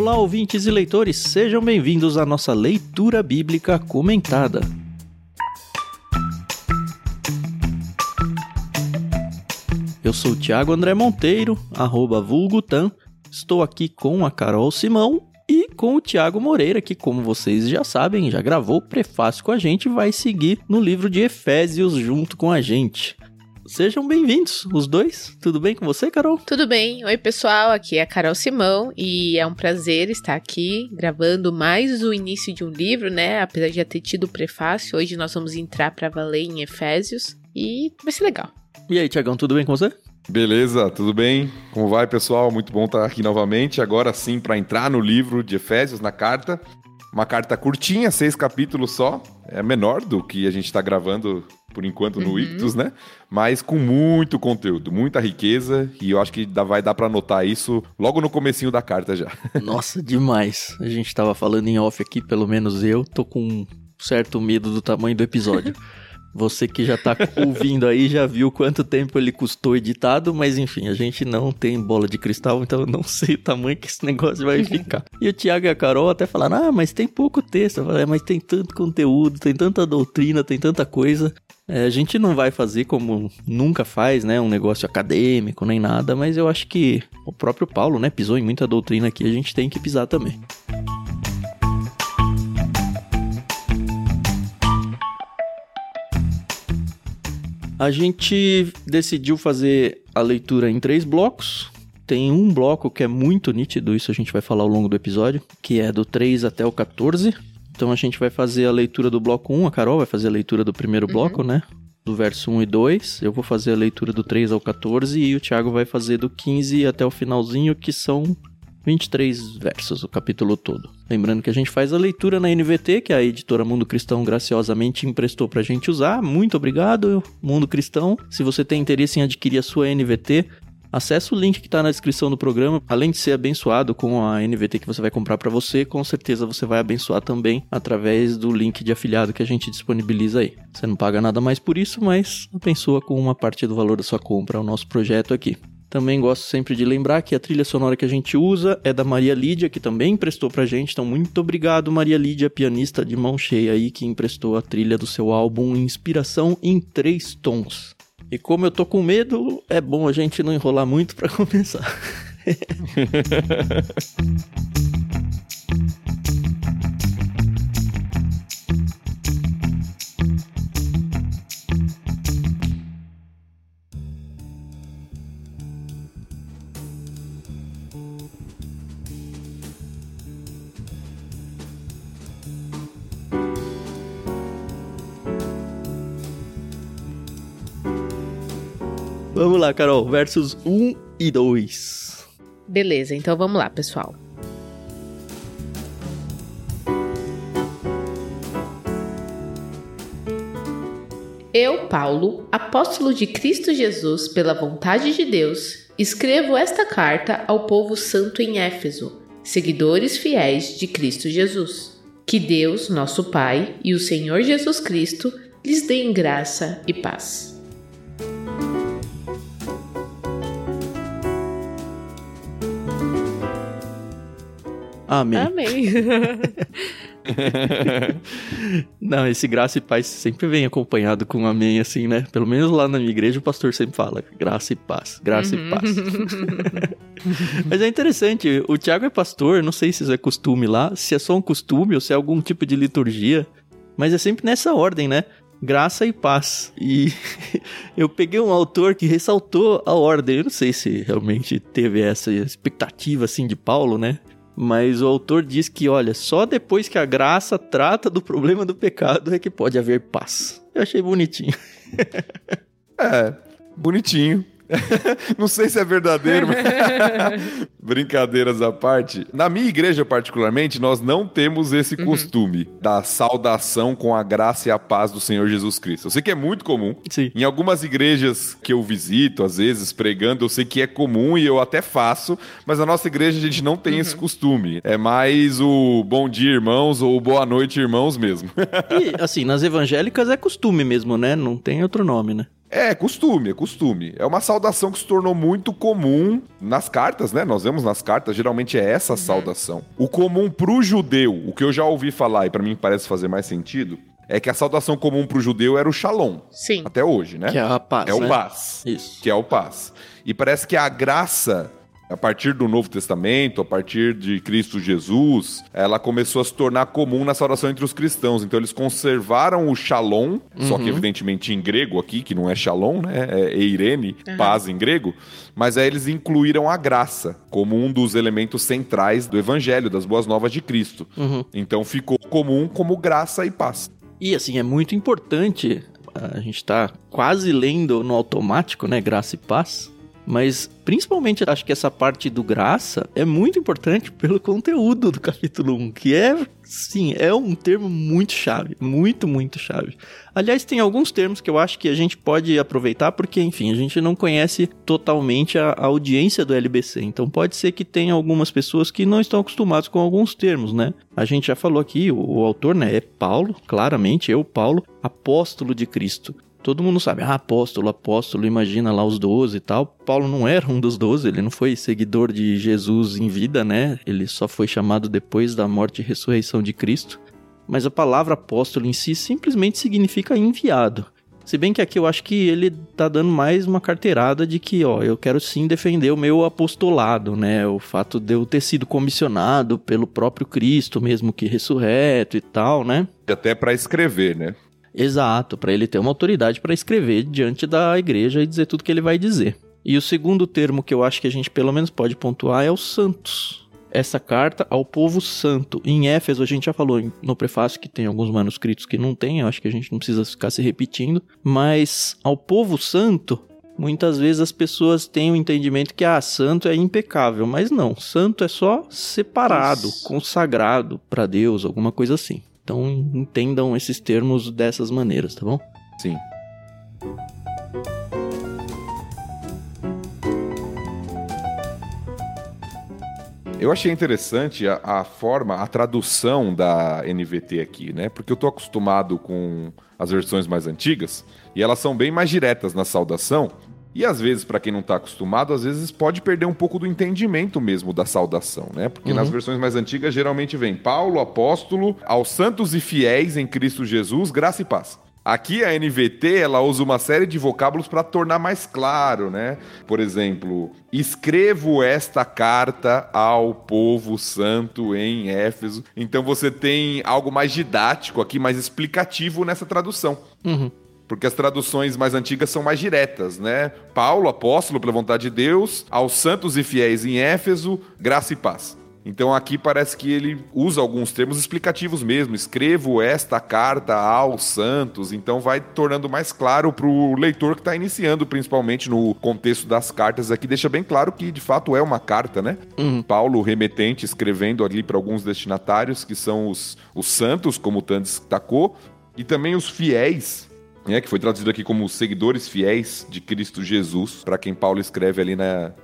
Olá, ouvintes e leitores, sejam bem-vindos à nossa leitura bíblica comentada. Eu sou o Thiago André Monteiro, arroba vulgutan. Estou aqui com a Carol Simão e com o Tiago Moreira, que, como vocês já sabem, já gravou o prefácio com a gente e vai seguir no livro de Efésios junto com a gente. Sejam bem-vindos, os dois. Tudo bem com você, Carol? Tudo bem. Oi, pessoal. Aqui é a Carol Simão e é um prazer estar aqui gravando mais o início de um livro, né? Apesar de já ter tido o prefácio, hoje nós vamos entrar para valer em Efésios e vai ser legal. E aí, Tiagão, tudo bem com você? Beleza, tudo bem? Como vai, pessoal? Muito bom estar aqui novamente. Agora sim, para entrar no livro de Efésios, na carta. Uma carta curtinha, seis capítulos só. É menor do que a gente está gravando por enquanto no uhum. Ictus, né? Mas com muito conteúdo, muita riqueza e eu acho que vai dar para notar isso logo no comecinho da carta já. Nossa, demais. A gente tava falando em off aqui, pelo menos eu tô com um certo medo do tamanho do episódio. Você que já tá ouvindo aí já viu quanto tempo ele custou editado, mas enfim, a gente não tem bola de cristal, então eu não sei o tamanho que esse negócio vai ficar. e o Thiago e a Carol até falaram: ah, mas tem pouco texto. Eu falei, é, mas tem tanto conteúdo, tem tanta doutrina, tem tanta coisa. É, a gente não vai fazer como nunca faz, né? Um negócio acadêmico nem nada, mas eu acho que o próprio Paulo, né, pisou em muita doutrina aqui, a gente tem que pisar também. A gente decidiu fazer a leitura em três blocos. Tem um bloco que é muito nítido, isso a gente vai falar ao longo do episódio, que é do 3 até o 14. Então a gente vai fazer a leitura do bloco 1, a Carol vai fazer a leitura do primeiro uhum. bloco, né? Do verso 1 e 2. Eu vou fazer a leitura do 3 ao 14 e o Thiago vai fazer do 15 até o finalzinho, que são 23 versos, o capítulo todo. Lembrando que a gente faz a leitura na NVT, que a editora Mundo Cristão graciosamente emprestou pra gente usar. Muito obrigado, Mundo Cristão. Se você tem interesse em adquirir a sua NVT, acesse o link que está na descrição do programa. Além de ser abençoado com a NVT que você vai comprar para você, com certeza você vai abençoar também através do link de afiliado que a gente disponibiliza aí. Você não paga nada mais por isso, mas abençoa com uma parte do valor da sua compra o nosso projeto aqui. Também gosto sempre de lembrar que a trilha sonora que a gente usa é da Maria Lídia, que também emprestou pra gente. Então, muito obrigado, Maria Lídia, pianista de mão cheia aí, que emprestou a trilha do seu álbum Inspiração em Três Tons. E como eu tô com medo, é bom a gente não enrolar muito para começar. Carol, versos 1 e 2. Beleza, então vamos lá, pessoal. Eu, Paulo, apóstolo de Cristo Jesus pela vontade de Deus, escrevo esta carta ao povo santo em Éfeso, seguidores fiéis de Cristo Jesus. Que Deus, nosso Pai, e o Senhor Jesus Cristo lhes deem graça e paz. Amém. Amém. Não, esse graça e paz sempre vem acompanhado com amém, assim, né? Pelo menos lá na minha igreja o pastor sempre fala graça e paz, graça uhum. e paz. Mas é interessante, o Tiago é pastor, não sei se isso é costume lá, se é só um costume ou se é algum tipo de liturgia, mas é sempre nessa ordem, né? Graça e paz. E eu peguei um autor que ressaltou a ordem. Eu não sei se realmente teve essa expectativa assim de Paulo, né? Mas o autor diz que, olha, só depois que a graça trata do problema do pecado é que pode haver paz. Eu achei bonitinho. é, bonitinho. não sei se é verdadeiro, mas... brincadeiras à parte. Na minha igreja, particularmente, nós não temos esse uhum. costume da saudação com a graça e a paz do Senhor Jesus Cristo. Eu sei que é muito comum. Sim. Em algumas igrejas que eu visito, às vezes, pregando, eu sei que é comum e eu até faço, mas na nossa igreja a gente não tem uhum. esse costume. É mais o bom dia, irmãos, ou boa noite, irmãos mesmo. e, assim, nas evangélicas é costume mesmo, né? Não tem outro nome, né? É, costume, é costume. É uma saudação que se tornou muito comum nas cartas, né? Nós vemos nas cartas, geralmente é essa saudação. O comum pro judeu, o que eu já ouvi falar e para mim parece fazer mais sentido, é que a saudação comum pro judeu era o shalom. Sim. Até hoje, né? Que é a paz, É o né? paz. Isso. Que é o paz. E parece que a graça, a partir do Novo Testamento, a partir de Cristo Jesus, ela começou a se tornar comum na saudação entre os cristãos. Então eles conservaram o shalom, só que evidentemente em grego aqui, que não é shalom, né? É eirene, paz em grego. Mas aí eles incluíram a graça como um dos elementos centrais do evangelho, das boas novas de Cristo. Uhum. Então ficou comum como graça e paz. E assim, é muito importante, a gente tá quase lendo no automático, né, graça e paz, mas principalmente acho que essa parte do graça é muito importante pelo conteúdo do capítulo 1, que é, sim, é um termo muito chave, muito, muito chave. Aliás, tem alguns termos que eu acho que a gente pode aproveitar porque, enfim, a gente não conhece totalmente a, a audiência do LBC, então pode ser que tenha algumas pessoas que não estão acostumadas com alguns termos, né? A gente já falou aqui, o, o autor, né, é Paulo, claramente, eu, Paulo, apóstolo de Cristo. Todo mundo sabe, ah, apóstolo, apóstolo, imagina lá os doze e tal. Paulo não era um dos doze, ele não foi seguidor de Jesus em vida, né? Ele só foi chamado depois da morte e ressurreição de Cristo. Mas a palavra apóstolo em si simplesmente significa enviado. Se bem que aqui eu acho que ele tá dando mais uma carteirada de que, ó, eu quero sim defender o meu apostolado, né? O fato de eu ter sido comissionado pelo próprio Cristo, mesmo que ressurreto e tal, né? Até para escrever, né? Exato, para ele ter uma autoridade para escrever diante da igreja e dizer tudo que ele vai dizer. E o segundo termo que eu acho que a gente pelo menos pode pontuar é os santos. Essa carta ao povo santo. Em Éfeso, a gente já falou no prefácio que tem alguns manuscritos que não tem, eu acho que a gente não precisa ficar se repetindo. Mas ao povo santo, muitas vezes as pessoas têm o entendimento que, ah, santo é impecável. Mas não, santo é só separado, Isso. consagrado para Deus, alguma coisa assim. Então entendam esses termos dessas maneiras, tá bom? Sim. Eu achei interessante a, a forma, a tradução da NVT aqui, né? Porque eu tô acostumado com as versões mais antigas e elas são bem mais diretas na saudação. E às vezes, para quem não tá acostumado, às vezes pode perder um pouco do entendimento mesmo da saudação, né? Porque nas versões mais antigas geralmente vem Paulo, apóstolo, aos santos e fiéis em Cristo Jesus, graça e paz. Aqui a NVT ela usa uma série de vocábulos para tornar mais claro, né? Por exemplo, escrevo esta carta ao povo santo em Éfeso. Então você tem algo mais didático aqui, mais explicativo nessa tradução. Uhum. Porque as traduções mais antigas são mais diretas, né? Paulo, apóstolo pela vontade de Deus, aos santos e fiéis em Éfeso, graça e paz. Então aqui parece que ele usa alguns termos explicativos mesmo. Escrevo esta carta aos santos. Então vai tornando mais claro para o leitor que está iniciando, principalmente no contexto das cartas aqui. Deixa bem claro que de fato é uma carta, né? Uhum. Paulo, remetente, escrevendo ali para alguns destinatários, que são os, os santos, como o Tan destacou, e também os fiéis, né, que foi traduzido aqui como seguidores fiéis de Cristo Jesus, para quem Paulo escreve ali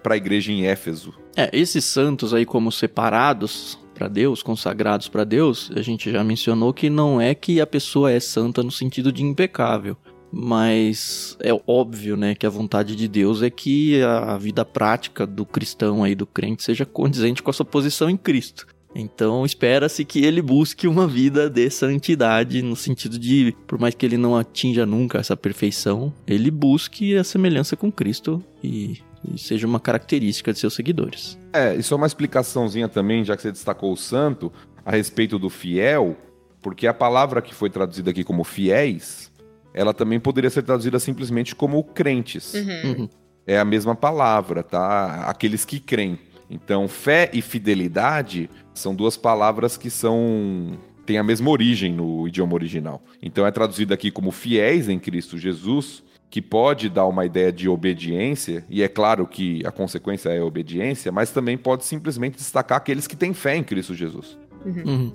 para a igreja em Éfeso. É, esses santos aí como separados para Deus, consagrados para Deus, a gente já mencionou que não é que a pessoa é santa no sentido de impecável, mas é óbvio, né, que a vontade de Deus é que a vida prática do cristão aí, do crente, seja condizente com a sua posição em Cristo. Então espera-se que ele busque uma vida de santidade, no sentido de, por mais que ele não atinja nunca essa perfeição, ele busque a semelhança com Cristo e, e seja uma característica de seus seguidores. É, e só uma explicaçãozinha também, já que você destacou o santo, a respeito do fiel, porque a palavra que foi traduzida aqui como fiéis, ela também poderia ser traduzida simplesmente como crentes. Uhum. É a mesma palavra, tá? Aqueles que creem. Então, fé e fidelidade são duas palavras que são têm a mesma origem no idioma original. Então é traduzido aqui como fiéis em Cristo Jesus, que pode dar uma ideia de obediência, e é claro que a consequência é a obediência, mas também pode simplesmente destacar aqueles que têm fé em Cristo Jesus. Uhum.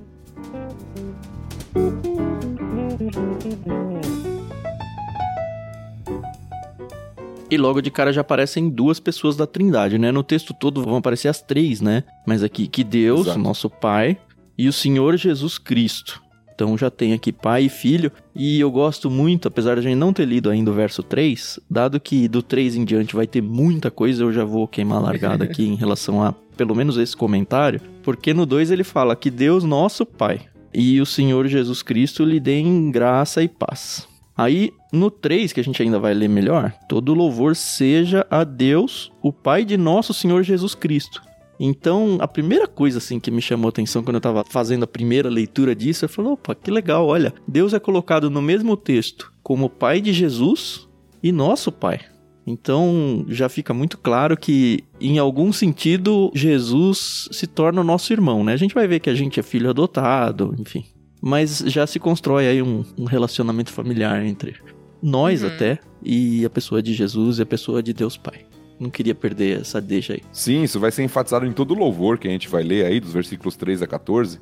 E logo de cara já aparecem duas pessoas da Trindade, né? No texto todo vão aparecer as três, né? Mas aqui que Deus, Exato. nosso Pai, e o Senhor Jesus Cristo. Então já tem aqui pai e filho. E eu gosto muito, apesar de a gente não ter lido ainda o verso 3, dado que do 3 em diante vai ter muita coisa, eu já vou queimar a largada aqui em relação a pelo menos esse comentário, porque no 2 ele fala que Deus, nosso Pai, e o Senhor Jesus Cristo lhe deem graça e paz. Aí, no 3, que a gente ainda vai ler melhor, todo louvor seja a Deus, o Pai de nosso Senhor Jesus Cristo. Então, a primeira coisa assim que me chamou a atenção quando eu estava fazendo a primeira leitura disso, eu falei, opa, que legal, olha, Deus é colocado no mesmo texto como Pai de Jesus e nosso Pai. Então já fica muito claro que, em algum sentido, Jesus se torna o nosso irmão, né? A gente vai ver que a gente é filho adotado, enfim. Mas já se constrói aí um, um relacionamento familiar entre nós uhum. até e a pessoa de Jesus e a pessoa de Deus Pai. Não queria perder essa deixa aí. Sim, isso vai ser enfatizado em todo o louvor que a gente vai ler aí, dos versículos 3 a 14,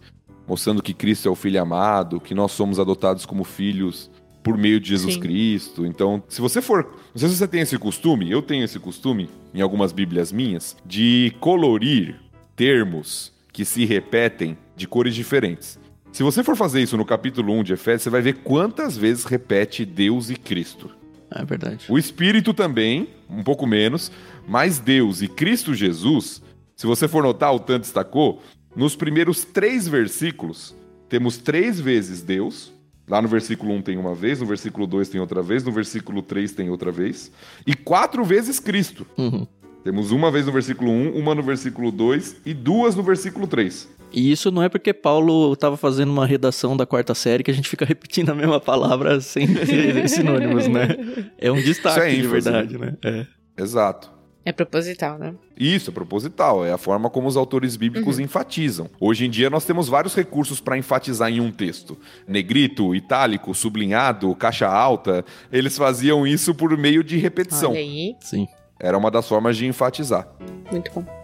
mostrando que Cristo é o Filho amado, que nós somos adotados como filhos por meio de Jesus Sim. Cristo. Então, se você for. Não sei se você tem esse costume, eu tenho esse costume, em algumas Bíblias minhas, de colorir termos que se repetem de cores diferentes. Se você for fazer isso no capítulo 1 de Efésios, você vai ver quantas vezes repete Deus e Cristo. É verdade. O Espírito também, um pouco menos, mas Deus e Cristo Jesus, se você for notar, o tanto destacou, nos primeiros três versículos, temos três vezes Deus, Lá no versículo 1 tem uma vez, no versículo 2 tem outra vez, no versículo 3 tem outra vez. E quatro vezes Cristo. Uhum. Temos uma vez no versículo 1, uma no versículo 2 e duas no versículo 3. E isso não é porque Paulo estava fazendo uma redação da quarta série que a gente fica repetindo a mesma palavra sem sinônimos, né? É um destaque é de verdade, né? É. Exato. É proposital, né? Isso, é proposital. É a forma como os autores bíblicos uhum. enfatizam. Hoje em dia nós temos vários recursos para enfatizar em um texto: negrito, itálico, sublinhado, caixa alta. Eles faziam isso por meio de repetição. Olha aí. Sim. Era uma das formas de enfatizar. Muito bom.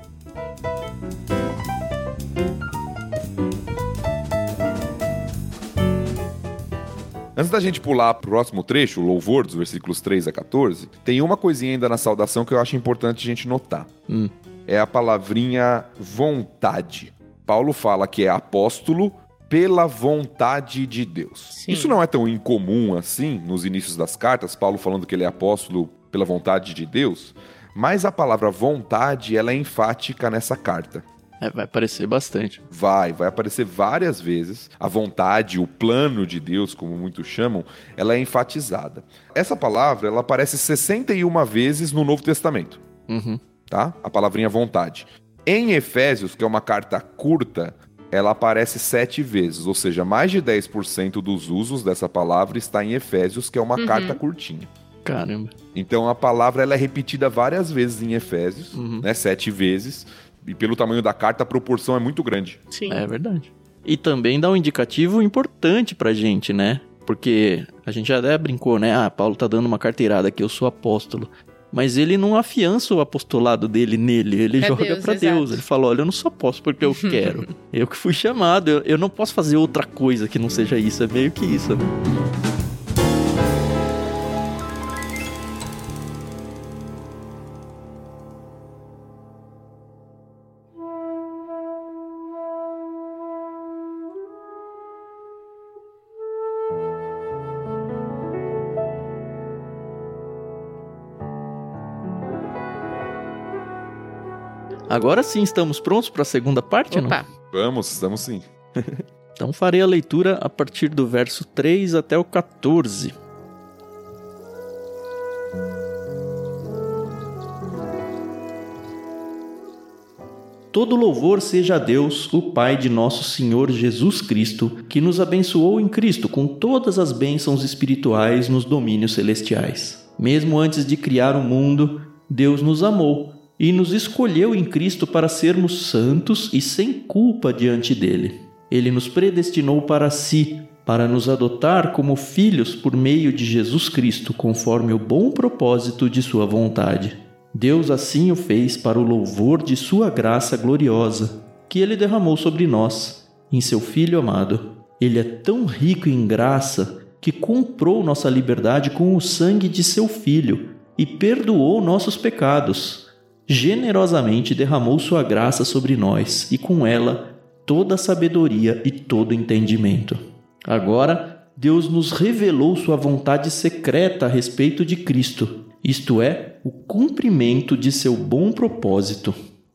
Antes da gente pular pro próximo trecho, o louvor dos versículos 3 a 14, tem uma coisinha ainda na saudação que eu acho importante a gente notar. Hum. É a palavrinha vontade. Paulo fala que é apóstolo pela vontade de Deus. Sim. Isso não é tão incomum assim nos inícios das cartas, Paulo falando que ele é apóstolo pela vontade de Deus, mas a palavra vontade ela é enfática nessa carta. É, vai aparecer bastante. Vai, vai aparecer várias vezes. A vontade, o plano de Deus, como muitos chamam, ela é enfatizada. Essa palavra, ela aparece 61 vezes no Novo Testamento. Uhum. Tá? A palavrinha vontade. Em Efésios, que é uma carta curta, ela aparece sete vezes, ou seja, mais de 10% dos usos dessa palavra está em Efésios, que é uma uhum. carta curtinha. Caramba. Então a palavra ela é repetida várias vezes em Efésios, uhum. né? Sete vezes e pelo tamanho da carta, a proporção é muito grande. Sim. É verdade. E também dá um indicativo importante pra gente, né? Porque a gente já até brincou, né? Ah, Paulo tá dando uma carteirada aqui, eu sou apóstolo. Mas ele não afiança o apostolado dele nele, ele pra joga para Deus. Ele fala: Olha, eu não sou apóstolo porque eu quero. eu que fui chamado, eu, eu não posso fazer outra coisa que não seja isso. É meio que isso, né? Agora sim estamos prontos para a segunda parte, Opa. não? Vamos, estamos sim. então farei a leitura a partir do verso 3 até o 14. Todo louvor seja a Deus, o Pai de nosso Senhor Jesus Cristo, que nos abençoou em Cristo com todas as bênçãos espirituais nos domínios celestiais. Mesmo antes de criar o mundo, Deus nos amou e nos escolheu em Cristo para sermos santos e sem culpa diante dele. Ele nos predestinou para si, para nos adotar como filhos por meio de Jesus Cristo, conforme o bom propósito de Sua vontade. Deus assim o fez para o louvor de Sua graça gloriosa, que Ele derramou sobre nós, em Seu Filho amado. Ele é tão rico em graça que comprou nossa liberdade com o sangue de Seu Filho e perdoou nossos pecados generosamente derramou sua graça sobre nós e com ela toda a sabedoria e todo entendimento. Agora, Deus nos revelou sua vontade secreta a respeito de Cristo, isto é, o cumprimento de seu bom propósito.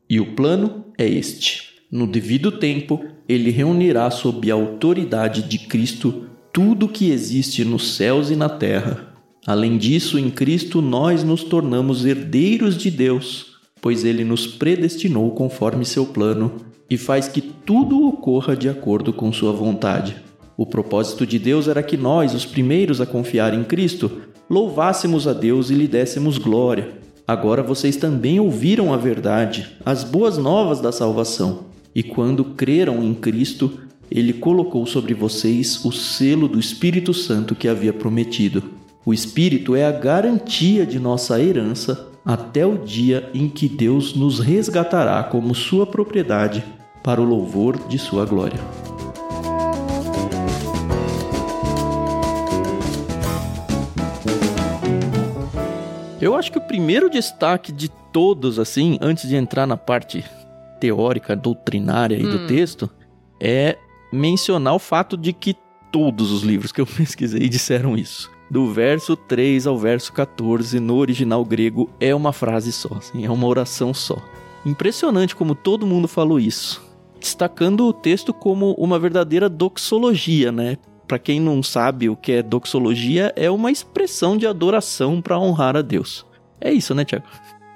E o plano é este: no devido tempo, ele reunirá sob a autoridade de Cristo tudo que existe nos céus e na terra. Além disso, em Cristo nós nos tornamos herdeiros de Deus, pois ele nos predestinou conforme seu plano e faz que tudo ocorra de acordo com sua vontade. O propósito de Deus era que nós, os primeiros a confiar em Cristo, louvássemos a Deus e lhe dessemos glória. Agora vocês também ouviram a verdade, as boas novas da salvação. E quando creram em Cristo, ele colocou sobre vocês o selo do Espírito Santo que havia prometido. O Espírito é a garantia de nossa herança até o dia em que Deus nos resgatará como sua propriedade para o louvor de sua glória. Eu acho que o primeiro destaque de todos, assim, antes de entrar na parte teórica, doutrinária aí hum. do texto, é mencionar o fato de que todos os livros que eu pesquisei disseram isso. Do verso 3 ao verso 14, no original grego, é uma frase só, assim, é uma oração só. Impressionante como todo mundo falou isso destacando o texto como uma verdadeira doxologia, né? Para quem não sabe o que é doxologia, é uma expressão de adoração para honrar a Deus. É isso, né, Tiago?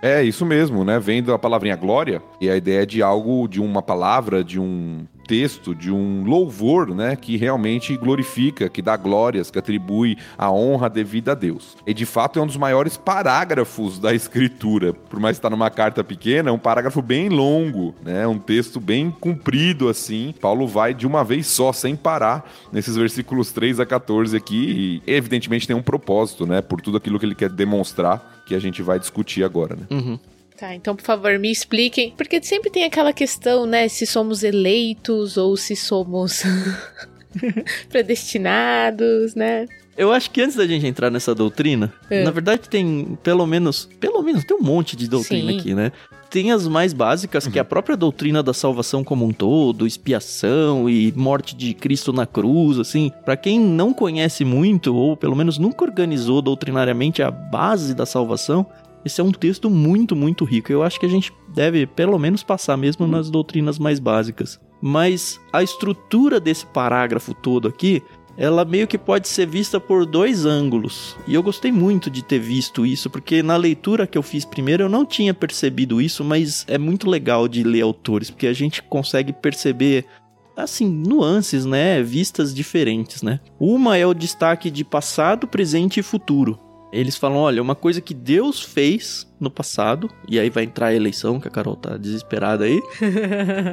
É, isso mesmo, né? Vem da palavrinha glória, e a ideia de algo, de uma palavra, de um texto, de um louvor, né, que realmente glorifica, que dá glórias, que atribui a honra devida a Deus. E de fato é um dos maiores parágrafos da escritura, por mais que está numa carta pequena, é um parágrafo bem longo, né, um texto bem comprido assim. Paulo vai de uma vez só, sem parar, nesses versículos 3 a 14 aqui, e evidentemente tem um propósito, né, por tudo aquilo que ele quer demonstrar, que a gente vai discutir agora, né. Uhum. Tá, então por favor me expliquem, porque sempre tem aquela questão, né, se somos eleitos ou se somos predestinados, né? Eu acho que antes da gente entrar nessa doutrina, é. na verdade tem pelo menos, pelo menos tem um monte de doutrina Sim. aqui, né? Tem as mais básicas, uhum. que é a uhum. própria doutrina da salvação como um todo, expiação e morte de Cristo na cruz, assim. Para quem não conhece muito ou pelo menos nunca organizou doutrinariamente a base da salvação, esse é um texto muito, muito rico. Eu acho que a gente deve, pelo menos, passar mesmo nas doutrinas mais básicas. Mas a estrutura desse parágrafo todo aqui, ela meio que pode ser vista por dois ângulos. E eu gostei muito de ter visto isso, porque na leitura que eu fiz primeiro eu não tinha percebido isso, mas é muito legal de ler autores, porque a gente consegue perceber assim, nuances, né, vistas diferentes, né? Uma é o destaque de passado, presente e futuro. Eles falam: olha, uma coisa que Deus fez no passado, e aí vai entrar a eleição, que a Carol tá desesperada aí,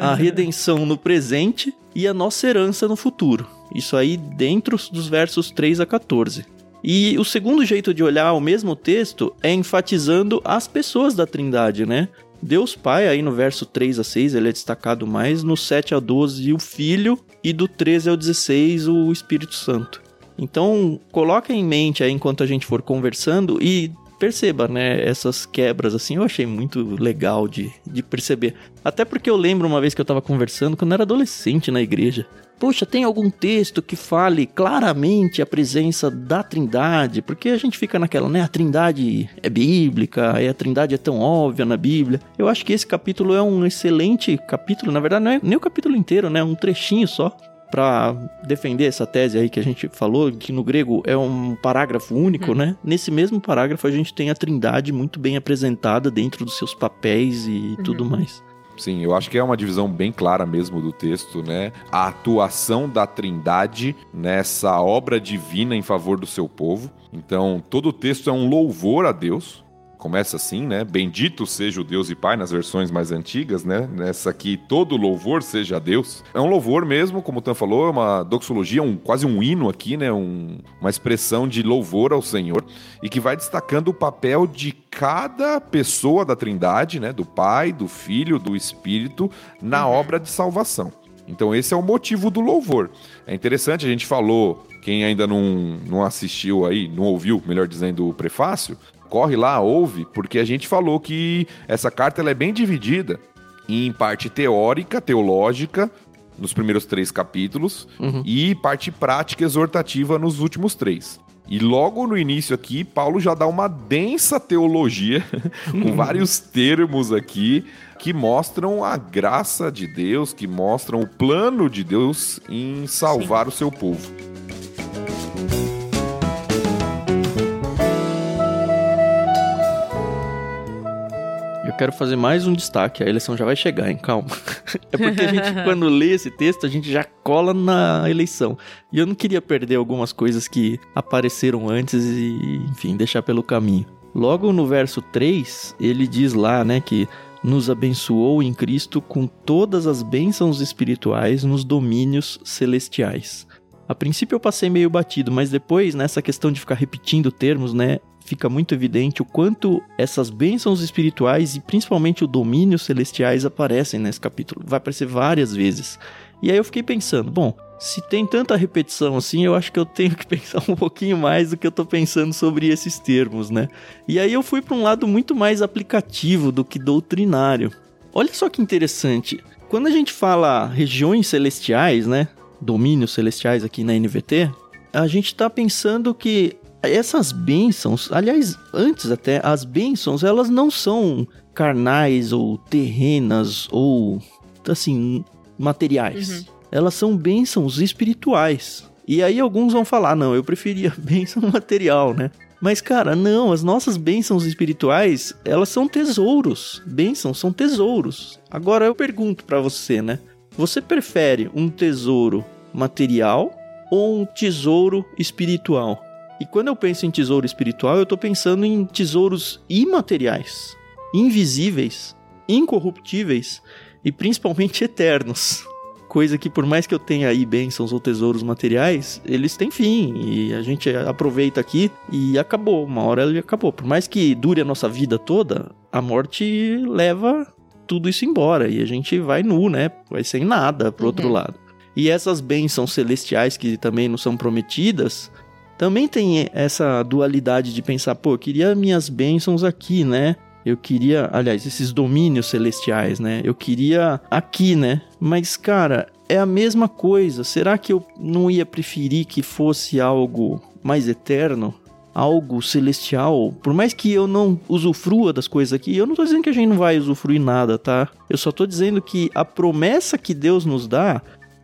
a redenção no presente e a nossa herança no futuro. Isso aí dentro dos versos 3 a 14. E o segundo jeito de olhar o mesmo texto é enfatizando as pessoas da Trindade, né? Deus Pai, aí no verso 3 a 6, ele é destacado mais, no 7 a 12 o Filho e do 13 ao 16 o Espírito Santo. Então, coloca em mente aí enquanto a gente for conversando e perceba, né, essas quebras, assim, eu achei muito legal de, de perceber. Até porque eu lembro uma vez que eu tava conversando quando eu era adolescente na igreja. Poxa, tem algum texto que fale claramente a presença da Trindade? Porque a gente fica naquela, né? A Trindade é bíblica, a Trindade é tão óbvia na Bíblia. Eu acho que esse capítulo é um excelente capítulo, na verdade, não é nem o capítulo inteiro, né? Um trechinho só para defender essa tese aí que a gente falou, que no grego é um parágrafo único, hum. né? Nesse mesmo parágrafo a gente tem a Trindade muito bem apresentada dentro dos seus papéis e uhum. tudo mais. Sim, eu acho que é uma divisão bem clara mesmo do texto, né? A atuação da Trindade nessa obra divina em favor do seu povo. Então, todo o texto é um louvor a Deus, começa assim, né? Bendito seja o Deus e Pai nas versões mais antigas, né? Nessa aqui, todo louvor seja a Deus. É um louvor mesmo, como o Tan falou, é uma doxologia, um, quase um hino aqui, né? Um, uma expressão de louvor ao Senhor e que vai destacando o papel de cada pessoa da Trindade, né? Do Pai, do Filho, do Espírito na uhum. obra de salvação. Então esse é o motivo do louvor. É interessante, a gente falou, quem ainda não, não assistiu aí, não ouviu, melhor dizendo, o prefácio, corre lá, ouve, porque a gente falou que essa carta ela é bem dividida em parte teórica, teológica, nos primeiros três capítulos uhum. e parte prática exortativa nos últimos três. E logo no início aqui, Paulo já dá uma densa teologia, com vários termos aqui, que mostram a graça de Deus, que mostram o plano de Deus em salvar Sim. o seu povo. Eu quero fazer mais um destaque. A eleição já vai chegar, hein? Calma. É porque a gente, quando lê esse texto, a gente já cola na eleição. E eu não queria perder algumas coisas que apareceram antes e, enfim, deixar pelo caminho. Logo no verso 3, ele diz lá, né, que nos abençoou em Cristo com todas as bênçãos espirituais nos domínios celestiais. A princípio eu passei meio batido, mas depois, nessa questão de ficar repetindo termos, né, fica muito evidente o quanto essas bênçãos espirituais e principalmente o domínio celestiais aparecem nesse capítulo. Vai aparecer várias vezes. E aí eu fiquei pensando, bom, se tem tanta repetição assim, eu acho que eu tenho que pensar um pouquinho mais do que eu tô pensando sobre esses termos, né? E aí eu fui para um lado muito mais aplicativo do que doutrinário. Olha só que interessante. Quando a gente fala regiões celestiais, né? Domínios celestiais aqui na NVT, a gente está pensando que essas bênçãos, aliás, antes até, as bênçãos, elas não são carnais ou terrenas ou, assim, materiais. Uhum. Elas são bênçãos espirituais. E aí alguns vão falar, não, eu preferia bênção material, né? Mas, cara, não, as nossas bênçãos espirituais, elas são tesouros. Bênçãos são tesouros. Agora eu pergunto para você, né? Você prefere um tesouro material ou um tesouro espiritual? E quando eu penso em tesouro espiritual, eu estou pensando em tesouros imateriais, invisíveis, incorruptíveis e principalmente eternos. Coisa que, por mais que eu tenha aí bênçãos ou tesouros materiais, eles têm fim e a gente aproveita aqui e acabou. Uma hora ele acabou. Por mais que dure a nossa vida toda, a morte leva tudo isso embora e a gente vai nu, né? Vai sem nada pro uhum. outro lado. E essas bênçãos celestiais que também não são prometidas, também tem essa dualidade de pensar, pô, eu queria minhas bênçãos aqui, né? Eu queria, aliás, esses domínios celestiais, né? Eu queria aqui, né? Mas, cara, é a mesma coisa. Será que eu não ia preferir que fosse algo mais eterno? Algo celestial? Por mais que eu não usufrua das coisas aqui, eu não tô dizendo que a gente não vai usufruir nada, tá? Eu só tô dizendo que a promessa que Deus nos dá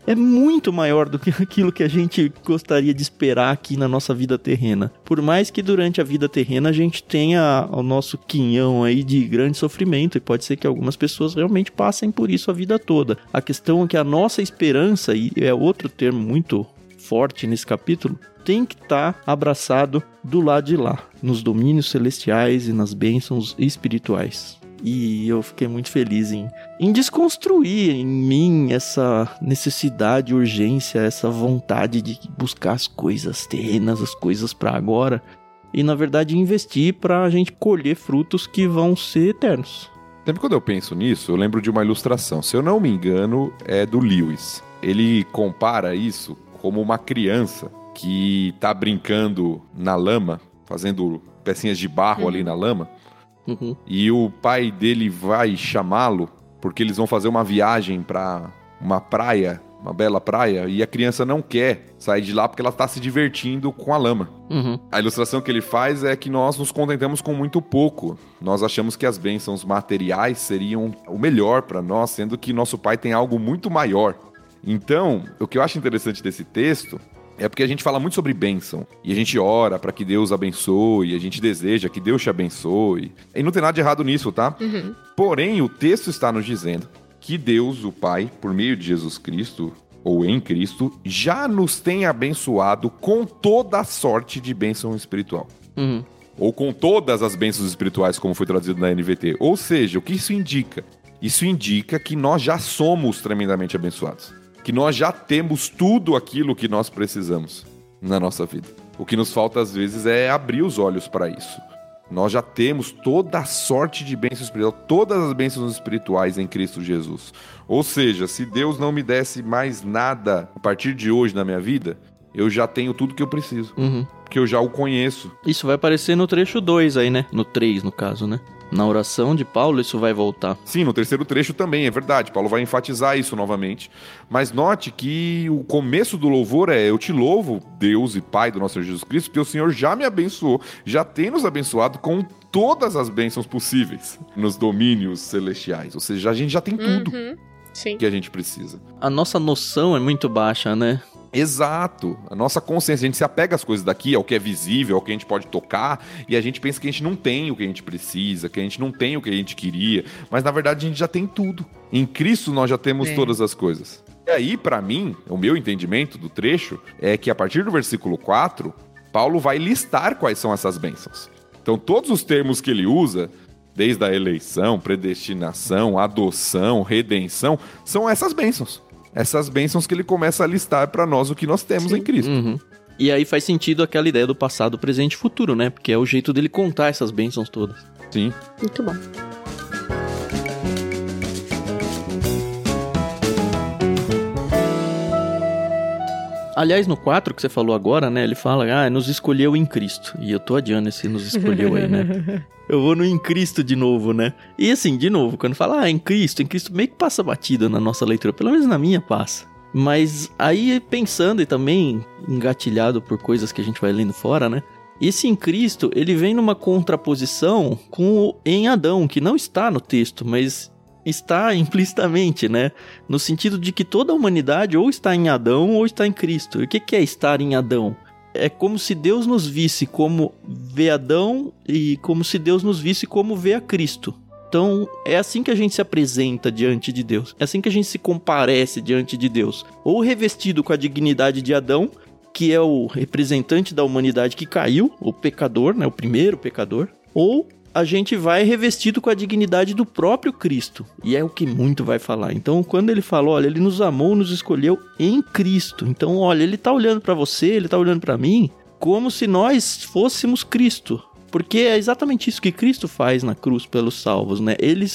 é muito maior do que aquilo que a gente gostaria de esperar aqui na nossa vida terrena. Por mais que durante a vida terrena a gente tenha o nosso quinhão aí de grande sofrimento, e pode ser que algumas pessoas realmente passem por isso a vida toda. A questão é que a nossa esperança, e é outro termo muito forte nesse capítulo, tem que estar tá abraçado do lado de lá, nos domínios celestiais e nas bênçãos espirituais. E eu fiquei muito feliz em, em desconstruir em mim essa necessidade, urgência, essa vontade de buscar as coisas terrenas, as coisas para agora. E na verdade investir para a gente colher frutos que vão ser eternos. Sempre quando eu penso nisso, eu lembro de uma ilustração. Se eu não me engano, é do Lewis. Ele compara isso como uma criança que está brincando na lama, fazendo pecinhas de barro uhum. ali na lama. Uhum. E o pai dele vai chamá-lo porque eles vão fazer uma viagem para uma praia, uma bela praia, e a criança não quer sair de lá porque ela está se divertindo com a lama. Uhum. A ilustração que ele faz é que nós nos contentamos com muito pouco. Nós achamos que as bênçãos materiais seriam o melhor para nós, sendo que nosso pai tem algo muito maior. Então, o que eu acho interessante desse texto é porque a gente fala muito sobre bênção. E a gente ora para que Deus abençoe, a gente deseja que Deus te abençoe. E não tem nada de errado nisso, tá? Uhum. Porém, o texto está nos dizendo que Deus, o Pai, por meio de Jesus Cristo, ou em Cristo, já nos tem abençoado com toda a sorte de bênção espiritual. Uhum. Ou com todas as bênçãos espirituais, como foi traduzido na NVT. Ou seja, o que isso indica? Isso indica que nós já somos tremendamente abençoados que nós já temos tudo aquilo que nós precisamos na nossa vida. O que nos falta às vezes é abrir os olhos para isso. Nós já temos toda a sorte de bênçãos espirituais, todas as bênçãos espirituais em Cristo Jesus. Ou seja, se Deus não me desse mais nada a partir de hoje na minha vida, eu já tenho tudo que eu preciso. Uhum. Porque eu já o conheço. Isso vai aparecer no trecho 2 aí, né? No 3, no caso, né? Na oração de Paulo, isso vai voltar. Sim, no terceiro trecho também, é verdade. Paulo vai enfatizar isso novamente. Mas note que o começo do louvor é: Eu te louvo, Deus e Pai do nosso Senhor Jesus Cristo, porque o Senhor já me abençoou, já tem nos abençoado com todas as bênçãos possíveis nos domínios celestiais. Ou seja, a gente já tem tudo Uhum. Sim. que a gente precisa. A nossa noção é muito baixa, né? Exato. A nossa consciência, a gente se apega às coisas daqui, ao que é visível, ao que a gente pode tocar, e a gente pensa que a gente não tem o que a gente precisa, que a gente não tem o que a gente queria, mas na verdade a gente já tem tudo. Em Cristo nós já temos É. todas as coisas. E aí, pra mim, o meu entendimento do trecho é que a partir do versículo 4, Paulo vai listar quais são essas bênçãos. Então, todos os termos que ele usa, desde a eleição, predestinação, adoção, redenção, são essas bênçãos. Essas bênçãos que ele começa a listar pra nós o que nós temos Sim. em Cristo. Uhum. E aí faz sentido aquela ideia do passado, presente e futuro, né? Porque é o jeito dele contar essas bênçãos todas. Sim. Muito bom. Aliás, no 4 que você falou agora, né? Ele fala, ah, nos escolheu em Cristo. E eu tô adiando esse nos escolheu aí, né? Eu vou no em Cristo de novo, né? E assim, de novo, quando fala, ah, em Cristo, em Cristo, meio que passa batida na nossa leitura. Pelo menos na minha passa. Mas aí, pensando e também engatilhado por coisas que a gente vai lendo fora, né? Esse em Cristo, ele vem numa contraposição com o em Adão, que não está no texto, mas está implicitamente, né? No sentido de que toda a humanidade ou está em Adão ou está em Cristo. E o que é estar em Adão? É como se Deus nos visse como vê Adão e como se Deus nos visse como vê a Cristo. Então, é assim que a gente se apresenta diante de Deus. É assim que a gente se comparece diante de Deus. Ou revestido com a dignidade de Adão, que é o representante da humanidade que caiu, o pecador, né, o primeiro pecador, ou a gente vai revestido com a dignidade do próprio Cristo. E é o que muito vai falar. Então, quando ele fala, olha, ele nos amou, nos escolheu em Cristo. Então, olha, ele tá olhando para você, ele tá olhando para mim, como se nós fôssemos Cristo. Porque é exatamente isso que Cristo faz na cruz pelos salvos, né? Ele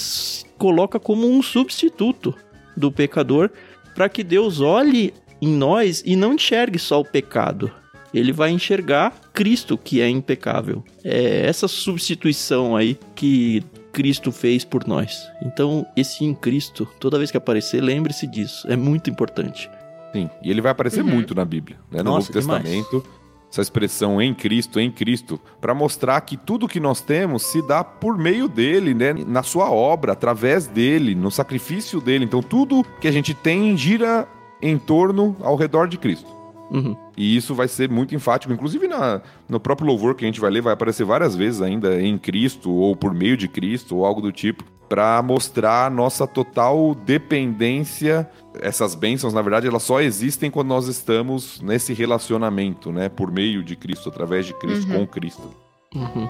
coloca como um substituto do pecador para que Deus olhe em nós e não enxergue só o pecado. Ele vai enxergar Cristo, que é impecável. É essa substituição aí que Cristo fez por nós. Então, esse em Cristo, toda vez que aparecer, lembre-se disso. É muito importante. Sim. E ele vai aparecer Uhum. muito na Bíblia, né? No Nossa, Novo demais. Testamento. Essa expressão em Cristo, em Cristo, para mostrar que tudo que nós temos se dá por meio dele, né? Na sua obra, através dele, no sacrifício dele. Então, tudo que a gente tem gira em torno ao redor de Cristo. Uhum. E isso vai ser muito enfático, inclusive na, no próprio louvor que a gente vai ler, vai aparecer várias vezes ainda em Cristo, ou por meio de Cristo, ou algo do tipo, para mostrar a nossa total dependência. Essas bênçãos, na verdade, elas só existem quando nós estamos nesse relacionamento, né? Por meio de Cristo, através de Cristo, Uhum. com Cristo. Uhum.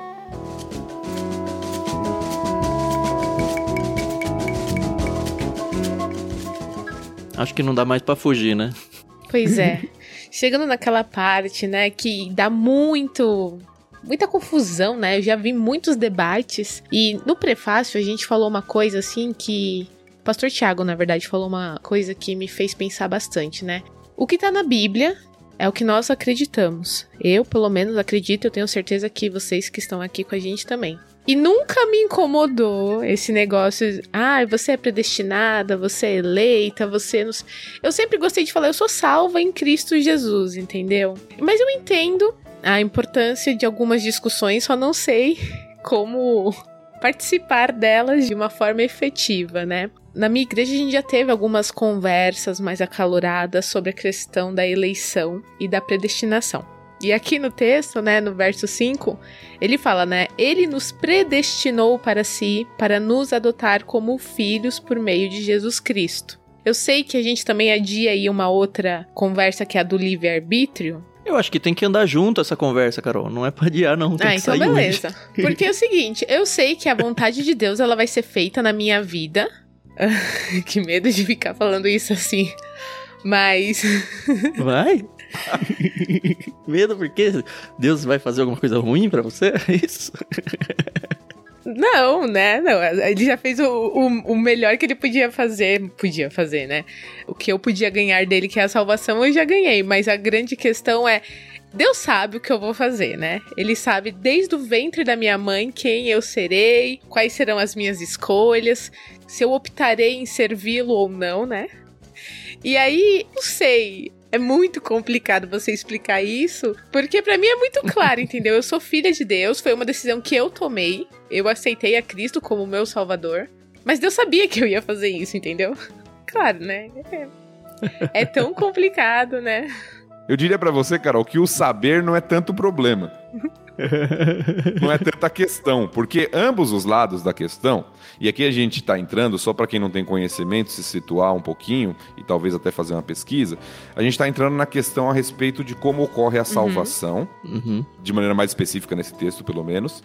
Acho que não dá mais pra fugir, né? Pois é. Chegando naquela parte, né, que dá muito. Muita confusão, né? Eu já vi muitos debates. E no prefácio a gente falou uma coisa assim que. O pastor Tiago, na verdade, falou uma coisa que me fez pensar bastante, né? O que tá na Bíblia é o que nós acreditamos. Eu, pelo menos, acredito, eu tenho certeza que vocês que estão aqui com a gente também. E nunca me incomodou esse negócio. Ah, você é predestinada, você é eleita, você. Não... sei." Eu sempre gostei de falar, eu sou salva em Cristo Jesus, entendeu? Mas eu entendo a importância de algumas discussões, só não sei como participar delas de uma forma efetiva, né? Na minha igreja a gente já teve algumas conversas mais acaloradas sobre a questão da eleição e da predestinação. E aqui no texto, né, no verso 5, ele fala, né, ele nos predestinou para si para nos adotar como filhos por meio de Jesus Cristo. Eu sei que a gente também adia aí uma outra conversa que é a do livre-arbítrio. Eu acho que tem que andar junto essa conversa, Carol. Não é pra adiar, não. Tem ah, que então sair hoje. beleza. Porque é o seguinte, eu sei que a vontade de Deus ela vai ser feita na minha vida. que medo de ficar falando isso assim. Mas Vai? Medo porque Deus vai fazer alguma coisa ruim pra você? É isso? Não, né? Não, ele já fez o, o, o, melhor que ele podia fazer. Podia fazer, né? O que eu podia ganhar dele, que é a salvação, eu já ganhei. Mas a grande questão é. Deus sabe o que eu vou fazer, né? Ele sabe desde o ventre da minha mãe quem eu serei, quais serão as minhas escolhas, se eu optarei em servi-lo ou não, né? E aí, não sei, é muito complicado você explicar isso, porque para mim é muito claro, entendeu? Eu sou filha de Deus, foi uma decisão que eu tomei. Eu aceitei a Cristo como meu salvador, mas Deus sabia que eu ia fazer isso, entendeu? Claro, né? É, é tão complicado, né? Eu diria para você, Carol, que o saber não é tanto problema. não é tanta questão, porque ambos os lados da questão, e aqui a gente está entrando, só para quem não tem conhecimento, se situar um pouquinho e talvez até fazer uma pesquisa, a gente está entrando na questão a respeito de como ocorre a salvação, Uhum. de maneira mais específica nesse texto, pelo menos,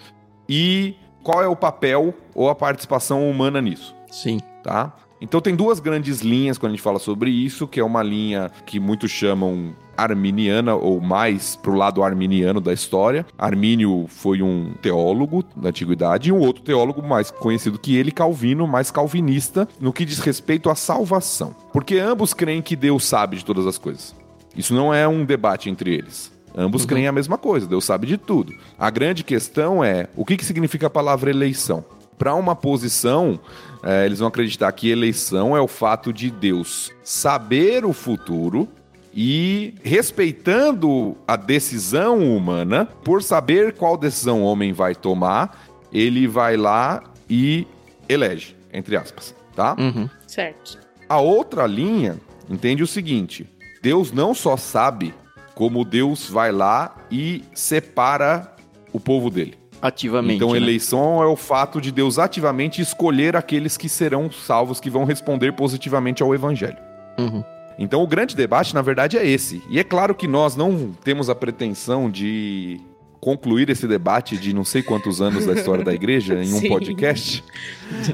e qual é o papel ou a participação humana nisso, Sim. tá? Então tem duas grandes linhas quando a gente fala sobre isso, que é uma linha que muitos chamam arminiana ou mais pro lado arminiano da história. Armínio foi um teólogo da antiguidade e um outro teólogo mais conhecido que ele, Calvino, mais calvinista no que diz respeito à salvação. Porque ambos creem que Deus sabe de todas as coisas. Isso não é um debate entre eles. Ambos creem a mesma coisa, Deus sabe de tudo. A grande questão é o que, que significa a palavra eleição. Para uma posição, é, eles vão acreditar que eleição é o fato de Deus saber o futuro e respeitando a decisão humana, por saber qual decisão o homem vai tomar, ele vai lá e elege, entre aspas, tá? Uhum. Certo. A outra linha entende o seguinte: Deus não só sabe, como Deus vai lá e separa o povo dele. Ativamente. Então, né? eleição é o fato de Deus ativamente escolher aqueles que serão salvos, que vão responder positivamente ao evangelho. Uhum. Então, o grande debate, na verdade, é esse. E é claro que nós não temos a pretensão de concluir esse debate de não sei quantos anos da história da igreja em um Sim. podcast,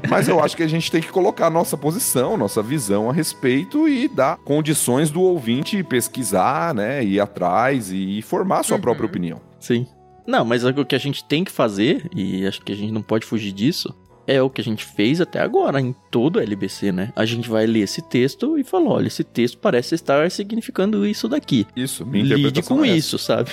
mas eu acho que a gente tem que colocar nossa posição, nossa visão a respeito e dar condições do ouvinte pesquisar, né, ir atrás e formar a sua Uhum. própria opinião. Sim. Não, mas o que a gente tem que fazer, e acho que a gente não pode fugir disso, é o que a gente fez até agora em todo o LBC, né? A gente vai ler esse texto e falar, olha, esse texto parece estar significando isso daqui. Isso, minha Lide com é isso, sabe?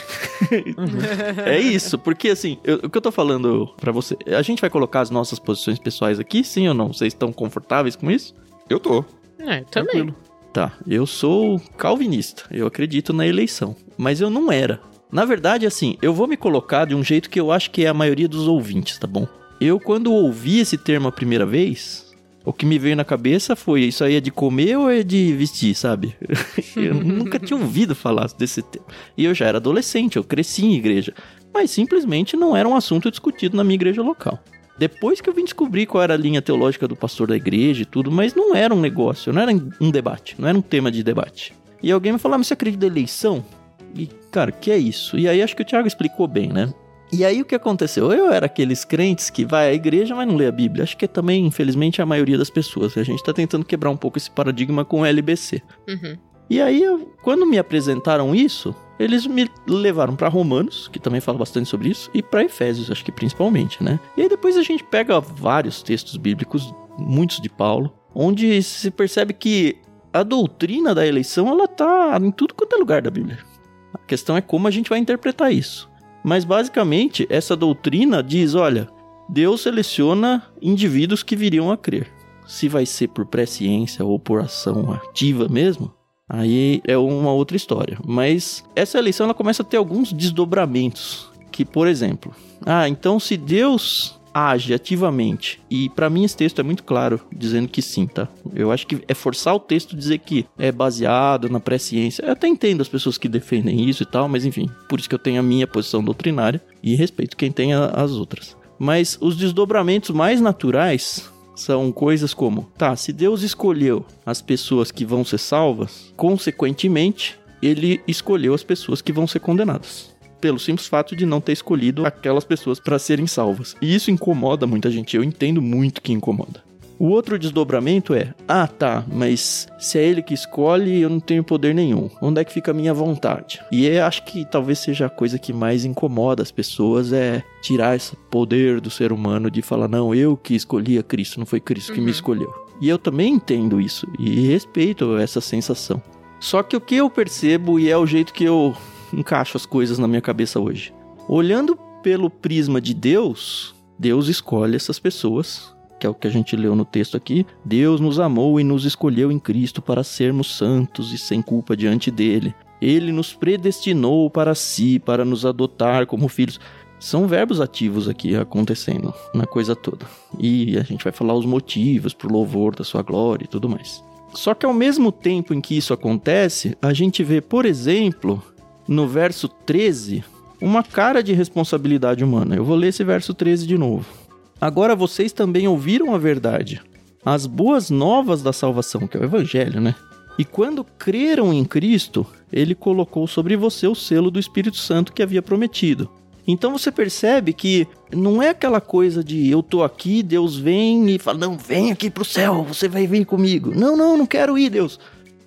é isso, porque assim, eu- o que eu tô falando pra você, a gente vai colocar as nossas posições pessoais aqui, sim ou não? Vocês estão confortáveis com isso? Eu tô. É, também. Tá, eu sou calvinista, eu acredito na eleição, mas eu não era. Na verdade, assim, eu vou me colocar de um jeito que eu acho que é a maioria dos ouvintes, tá bom? Eu, quando ouvi esse termo a primeira vez, o que me veio na cabeça foi: isso aí é de comer ou é de vestir, sabe? eu nunca tinha ouvido falar desse termo. E eu já era adolescente, eu cresci em igreja, mas simplesmente não era um assunto discutido na minha igreja local. Depois que eu vim descobrir qual era a linha teológica do pastor da igreja e tudo, mas não era um negócio, não era um debate, não era um tema de debate. E alguém me falou, ah, você acredita na eleição? E, cara, que é isso? E aí acho que o Thiago explicou bem, né? E aí o que aconteceu? Eu era aqueles crentes que vai à igreja, mas não lê a Bíblia. Acho que é também, infelizmente, a maioria das pessoas. A gente tá tentando quebrar um pouco esse paradigma com o LBC. Uhum. E aí, eu- quando me apresentaram isso, eles me levaram pra Romanos, que também fala bastante sobre isso, e pra Efésios, acho que principalmente, né? E aí depois a gente pega vários textos bíblicos, muitos de Paulo, onde se percebe que a doutrina da eleição, ela tá em tudo quanto é lugar da Bíblia. Questão é como a gente vai interpretar isso. Mas basicamente, essa doutrina diz, olha, Deus seleciona indivíduos que viriam a crer. Se vai ser por presciência ou por ação ativa mesmo, aí é uma outra história. Mas essa eleição ela começa a ter alguns desdobramentos. Que, por exemplo, ah, então se Deus age ativamente, e pra mim esse texto é muito claro, dizendo que sim, tá? Eu acho que é forçar o texto dizer que é baseado na presciência. Eu até entendo as pessoas que defendem isso e tal, mas enfim, por isso que eu tenho a minha posição doutrinária e respeito quem tem as outras. Mas os desdobramentos mais naturais são coisas como, tá, se Deus escolheu as pessoas que vão ser salvas, consequentemente, ele escolheu as pessoas que vão ser condenadas. Pelo simples fato de não ter escolhido aquelas pessoas para serem salvas. E isso incomoda muita gente, eu entendo muito que incomoda. O outro desdobramento é: ah, tá, mas se é ele que escolhe, eu não tenho poder nenhum. Onde é que fica a minha vontade? E eu acho que talvez seja a coisa que mais incomoda as pessoas é tirar esse poder do ser humano de falar: não, eu que escolhi a Cristo, não foi Cristo que me Uhum. escolheu. E eu também entendo isso e respeito essa sensação. Só que o que eu percebo e é o jeito que eu encaixo as coisas na minha cabeça hoje? Olhando pelo prisma de Deus, Deus escolhe essas pessoas, que é o que a gente leu no texto aqui. Deus nos amou e nos escolheu em Cristo para sermos santos e sem culpa diante dele. Ele nos predestinou para si, para nos adotar como filhos. São verbos ativos aqui acontecendo na coisa toda. E a gente vai falar os motivos para o louvor da sua glória e tudo mais. Só que ao mesmo tempo em que isso acontece, a gente vê, por exemplo, no verso 13, uma cara de responsabilidade humana. Eu vou ler esse verso 13 de novo. Agora vocês também ouviram a verdade, as boas novas da salvação, que é o evangelho, né? E quando creram em Cristo, ele colocou sobre você o selo do Espírito Santo que havia prometido. Então você percebe que não é aquela coisa de eu tô aqui, Deus vem e fala: "Não, vem aqui pro céu, você vai vir comigo". Não, não, não quero ir, Deus.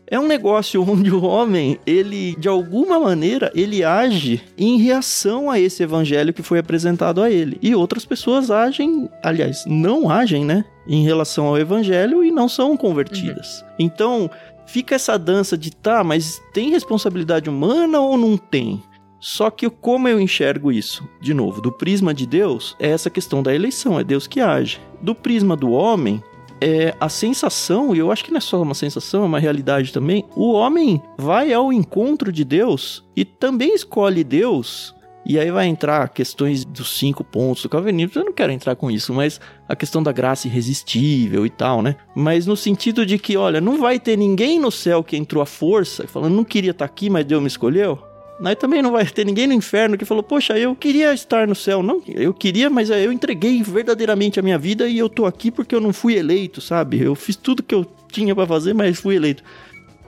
É um negócio onde o homem, ele de alguma maneira, ele age em reação a esse evangelho que foi apresentado a ele. E outras pessoas agem, aliás, não agem, né, em relação ao evangelho e não são convertidas. Uhum. Então, fica essa dança de tá, mas tem responsabilidade humana ou não tem? Só que como eu enxergo isso? De novo, do prisma de Deus, é essa questão da eleição, é Deus que age. Do prisma do homem, é a sensação, e eu acho que não é só uma sensação, é uma realidade também. O homem vai ao encontro de Deus e também escolhe Deus. E aí vai entrar questões dos cinco pontos do calvinismo. Eu não quero entrar com isso, mas a questão da graça irresistível e tal, né? Mas no sentido de que, olha, não vai ter ninguém no céu que entrou à força, falando, não queria estar aqui, mas Deus me escolheu. Aí também não vai ter ninguém no inferno que falou, poxa, eu queria estar no céu. Não, eu queria, mas eu entreguei verdadeiramente a minha vida e eu tô aqui porque eu não fui eleito, sabe? Eu fiz tudo que eu tinha para fazer, mas fui eleito.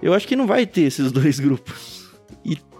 Eu acho que não vai ter esses dois grupos.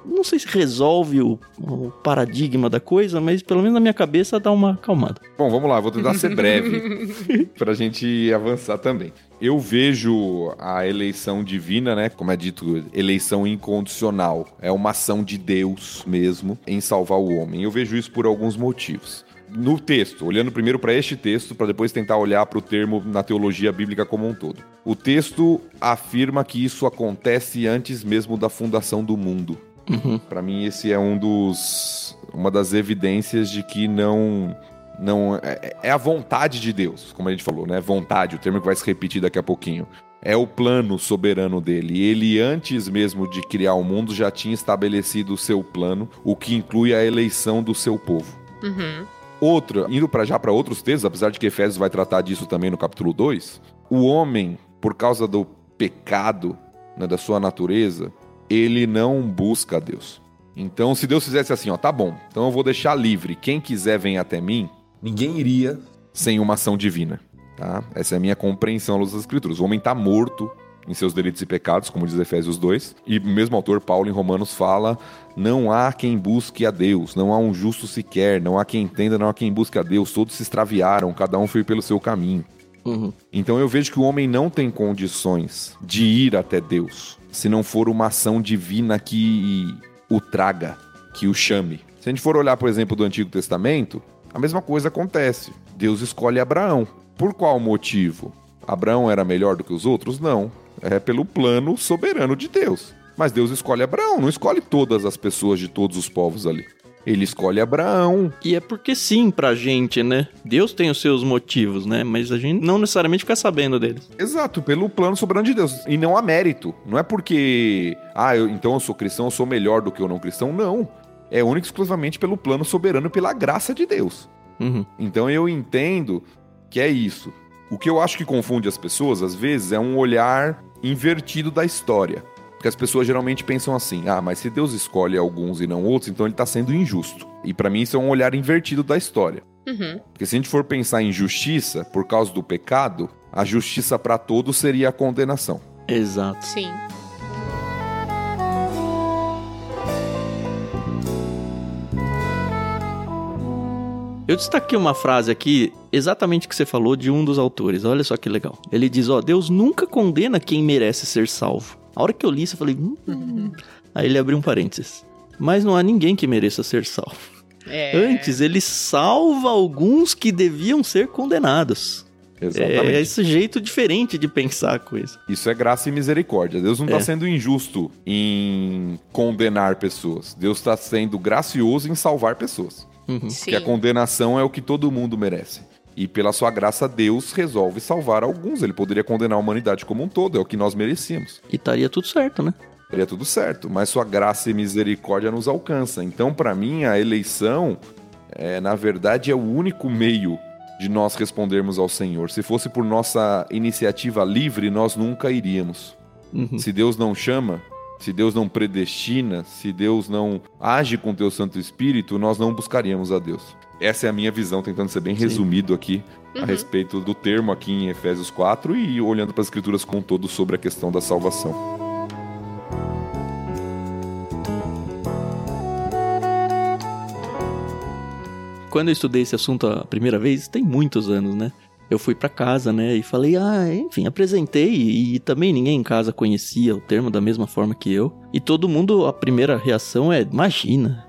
Não sei se resolve o, o, paradigma da coisa, mas pelo menos na minha cabeça dá uma acalmada. Bom, vamos lá, vou tentar ser breve pra gente avançar também. Eu vejo a eleição divina, né, como é dito, eleição incondicional. É uma ação de Deus mesmo em salvar o homem. Eu vejo isso por alguns motivos no texto, olhando primeiro para este texto, para depois tentar olhar para o termo na teologia bíblica como um todo. O texto afirma que isso acontece antes mesmo da fundação do mundo. Uhum. Para mim, esse é um dos, uma das evidências de que não não é, é, a vontade de Deus, como a gente falou, né? Vontade, o termo que vai se repetir daqui a pouquinho. É o plano soberano dele. Ele, antes mesmo de criar o mundo, já tinha estabelecido o seu plano, o que inclui a eleição do seu povo. Uhum. Outra, indo para já para outros textos, apesar de que Efésios vai tratar disso também no capítulo 2, o homem, por causa do pecado né, da sua natureza, ele não busca a Deus. Então, se Deus fizesse assim, ó, tá bom, então eu vou deixar livre. Quem quiser vem até mim, ninguém iria sem uma ação divina. Tá? Essa é a minha compreensão das Escrituras. O homem está morto em seus delitos e pecados, como diz Efésios 2. E o mesmo autor, Paulo, em Romanos, fala: não há quem busque a Deus, não há um justo sequer, não há quem entenda, não há quem busque a Deus. Todos se extraviaram, cada um foi pelo seu caminho. Uhum. Então eu vejo que o homem não tem condições de ir até Deus se não for uma ação divina que o traga, que o chame. Se a gente for olhar, por exemplo, do Antigo Testamento, a mesma coisa acontece. Deus escolhe Abraão. Por qual motivo? Abraão era melhor do que os outros? Não. É pelo plano soberano de Deus. Mas Deus escolhe Abraão, não escolhe todas as pessoas de todos os povos ali. Ele escolhe Abraão. E é porque sim pra gente, né? Deus tem os seus motivos, né? Mas a gente não necessariamente fica sabendo deles. Exato, pelo plano soberano de Deus. E não há mérito. Não é porque, ah, eu, então eu sou cristão, eu sou melhor do que o não cristão. Não. É único e exclusivamente pelo plano soberano e pela graça de Deus. Uhum. Então eu entendo que é isso. O que eu acho que confunde as pessoas, às vezes, é um olhar invertido da história. Porque as pessoas geralmente pensam assim: ah, mas se Deus escolhe alguns e não outros, então ele está sendo injusto. E para mim isso é um olhar invertido da história. Uhum. Porque se a gente for pensar em justiça por causa do pecado, a justiça para todos seria a condenação. Exato. Sim. Eu destaquei uma frase aqui, exatamente que você falou de um dos autores. Olha só que legal. Ele diz: Ó, Deus nunca condena quem merece ser salvo. A hora que eu li isso, eu falei. Hum. Aí ele abriu um parênteses. Mas não há ninguém que mereça ser salvo. É. Antes, ele salva alguns que deviam ser condenados. Exatamente. É esse jeito diferente de pensar a coisa. Isso é graça e misericórdia. Deus não está É. sendo injusto em condenar pessoas. Deus está sendo gracioso em salvar pessoas. Uhum. Porque a condenação é o que todo mundo merece. E pela sua graça, Deus resolve salvar alguns. Ele poderia condenar a humanidade como um todo, é o que nós merecíamos. E estaria tudo certo, né? Seria tudo certo, mas sua graça e misericórdia nos alcança. Então, para mim, a eleição, é, na verdade, é o único meio de nós respondermos ao Senhor. Se fosse por nossa iniciativa livre, nós nunca iríamos. Uhum. Se Deus não chama, se Deus não predestina, se Deus não age com teu Santo Espírito, nós não buscaríamos a Deus. Essa é a minha visão, tentando ser bem Sim. resumido aqui a Uhum. respeito do termo aqui em Efésios 4 e olhando para as escrituras como um todo sobre a questão da salvação. Quando eu estudei esse assunto a primeira vez, tem muitos anos, né? Eu fui pra casa, né, e falei, ah, enfim, apresentei e, e também ninguém em casa conhecia o termo da mesma forma que eu. E todo mundo, a primeira reação é, imagina,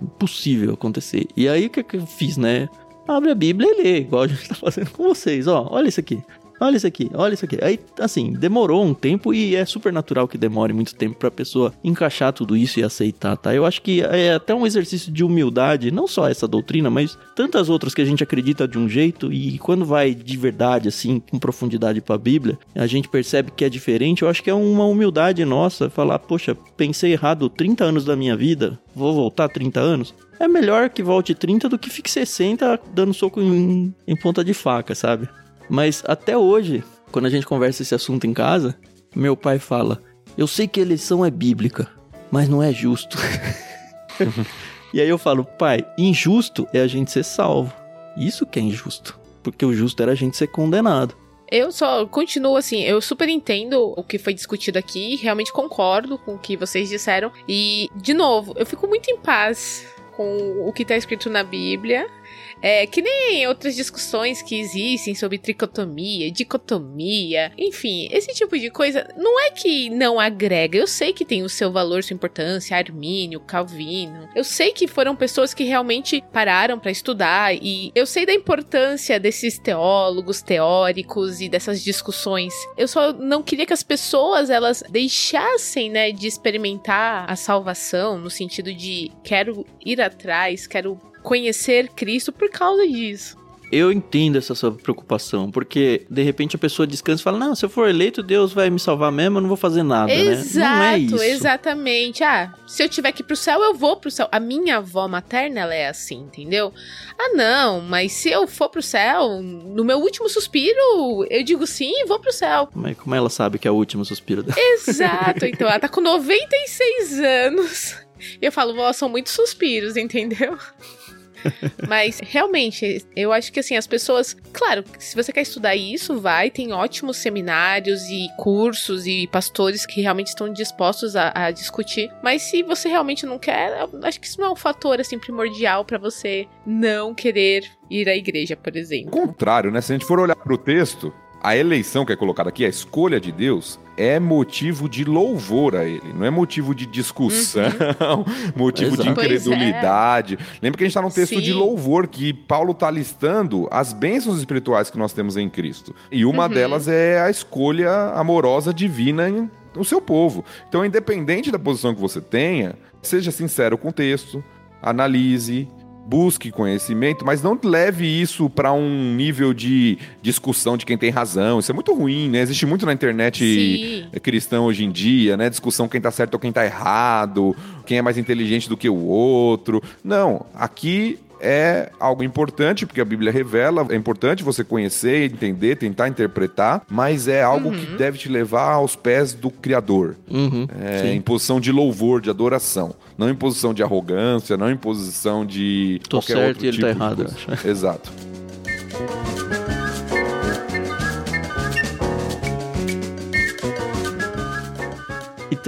impossível acontecer. E aí o que, que eu fiz, né? Abre a Bíblia e lê, igual a gente tá fazendo com vocês, ó, olha isso aqui. Olha isso aqui, olha isso aqui. Aí, assim, demorou um tempo e é super natural que demore muito tempo pra pessoa encaixar tudo isso e aceitar, tá? Eu acho que é até um exercício de humildade, não só essa doutrina, mas tantas outras que a gente acredita de um jeito e quando vai de verdade, assim, com profundidade pra Bíblia, a gente percebe que é diferente. Eu acho que é uma humildade nossa falar, poxa, pensei errado 30 anos da minha vida, vou voltar 30 anos. É melhor que volte 30 do que fique 60 dando soco em, em ponta de faca, sabe? Mas até hoje, quando a gente conversa esse assunto em casa, meu pai fala: Eu sei que a eleição é bíblica, mas não é justo. e aí eu falo: Pai, injusto é a gente ser salvo. Isso que é injusto. Porque o justo era a gente ser condenado. Eu só continuo assim, eu super entendo o que foi discutido aqui, realmente concordo com o que vocês disseram. E, de novo, eu fico muito em paz com o que tá escrito na Bíblia. É, que nem outras discussões que existem sobre tricotomia, dicotomia, enfim, esse tipo de coisa não é que não agrega. Eu sei que tem o seu valor, sua importância, Armínio, Calvino. Eu sei que foram pessoas que realmente pararam para estudar e eu sei da importância desses teólogos, teóricos e dessas discussões. Eu só não queria que as pessoas elas deixassem, né, de experimentar a salvação no sentido de quero ir atrás, quero conhecer Cristo por causa disso. Eu entendo essa sua preocupação, porque de repente a pessoa descansa e fala: Não, se eu for eleito, Deus vai me salvar mesmo, eu não vou fazer nada, Exato, né? Não é isso. exatamente. Ah, se eu tiver que ir pro céu, eu vou pro céu. A minha avó materna, ela é assim, entendeu? Ah, não, mas se eu for pro céu, no meu último suspiro, eu digo sim e vou pro céu. Mas como ela sabe que é o último suspiro dela? Exato, então ela tá com 96 anos. E eu falo, vó, são muitos suspiros, entendeu? Mas realmente, eu acho que assim, as pessoas. Claro, se você quer estudar isso, vai, tem ótimos seminários e cursos e pastores que realmente estão dispostos a, a discutir. Mas se você realmente não quer, acho que isso não é um fator assim primordial pra você não querer ir à igreja, por O exemplo. contrário, né? Se a gente for olhar para o texto, a eleição que é colocada aqui, a escolha de Deus, é motivo de louvor a ele, não é motivo de discussão, motivo de Exato. Pois é. incredulidade. Lembra que a gente está num texto Sim. de louvor, que Paulo está listando as bênçãos espirituais que nós temos em Cristo. E uma Uhum. delas é a escolha amorosa divina em no seu povo. Então, independente da posição que você tenha, seja sincero com o texto, analise, busque conhecimento, mas não leve isso para um nível de discussão de quem tem razão. Isso é muito ruim, né? Existe muito na internet Sim. cristã hoje em dia, né? Discussão quem tá certo ou quem tá errado, quem é mais inteligente do que o outro. Não, aqui é algo importante, porque a Bíblia revela, é importante você conhecer, entender, tentar interpretar, mas é algo que deve te levar aos pés do Criador. Uhum, É, em posição de louvor, de adoração. Não em posição de arrogância, não em posição de. Tô qualquer certo outro e ele tipo tá de errado. Exato.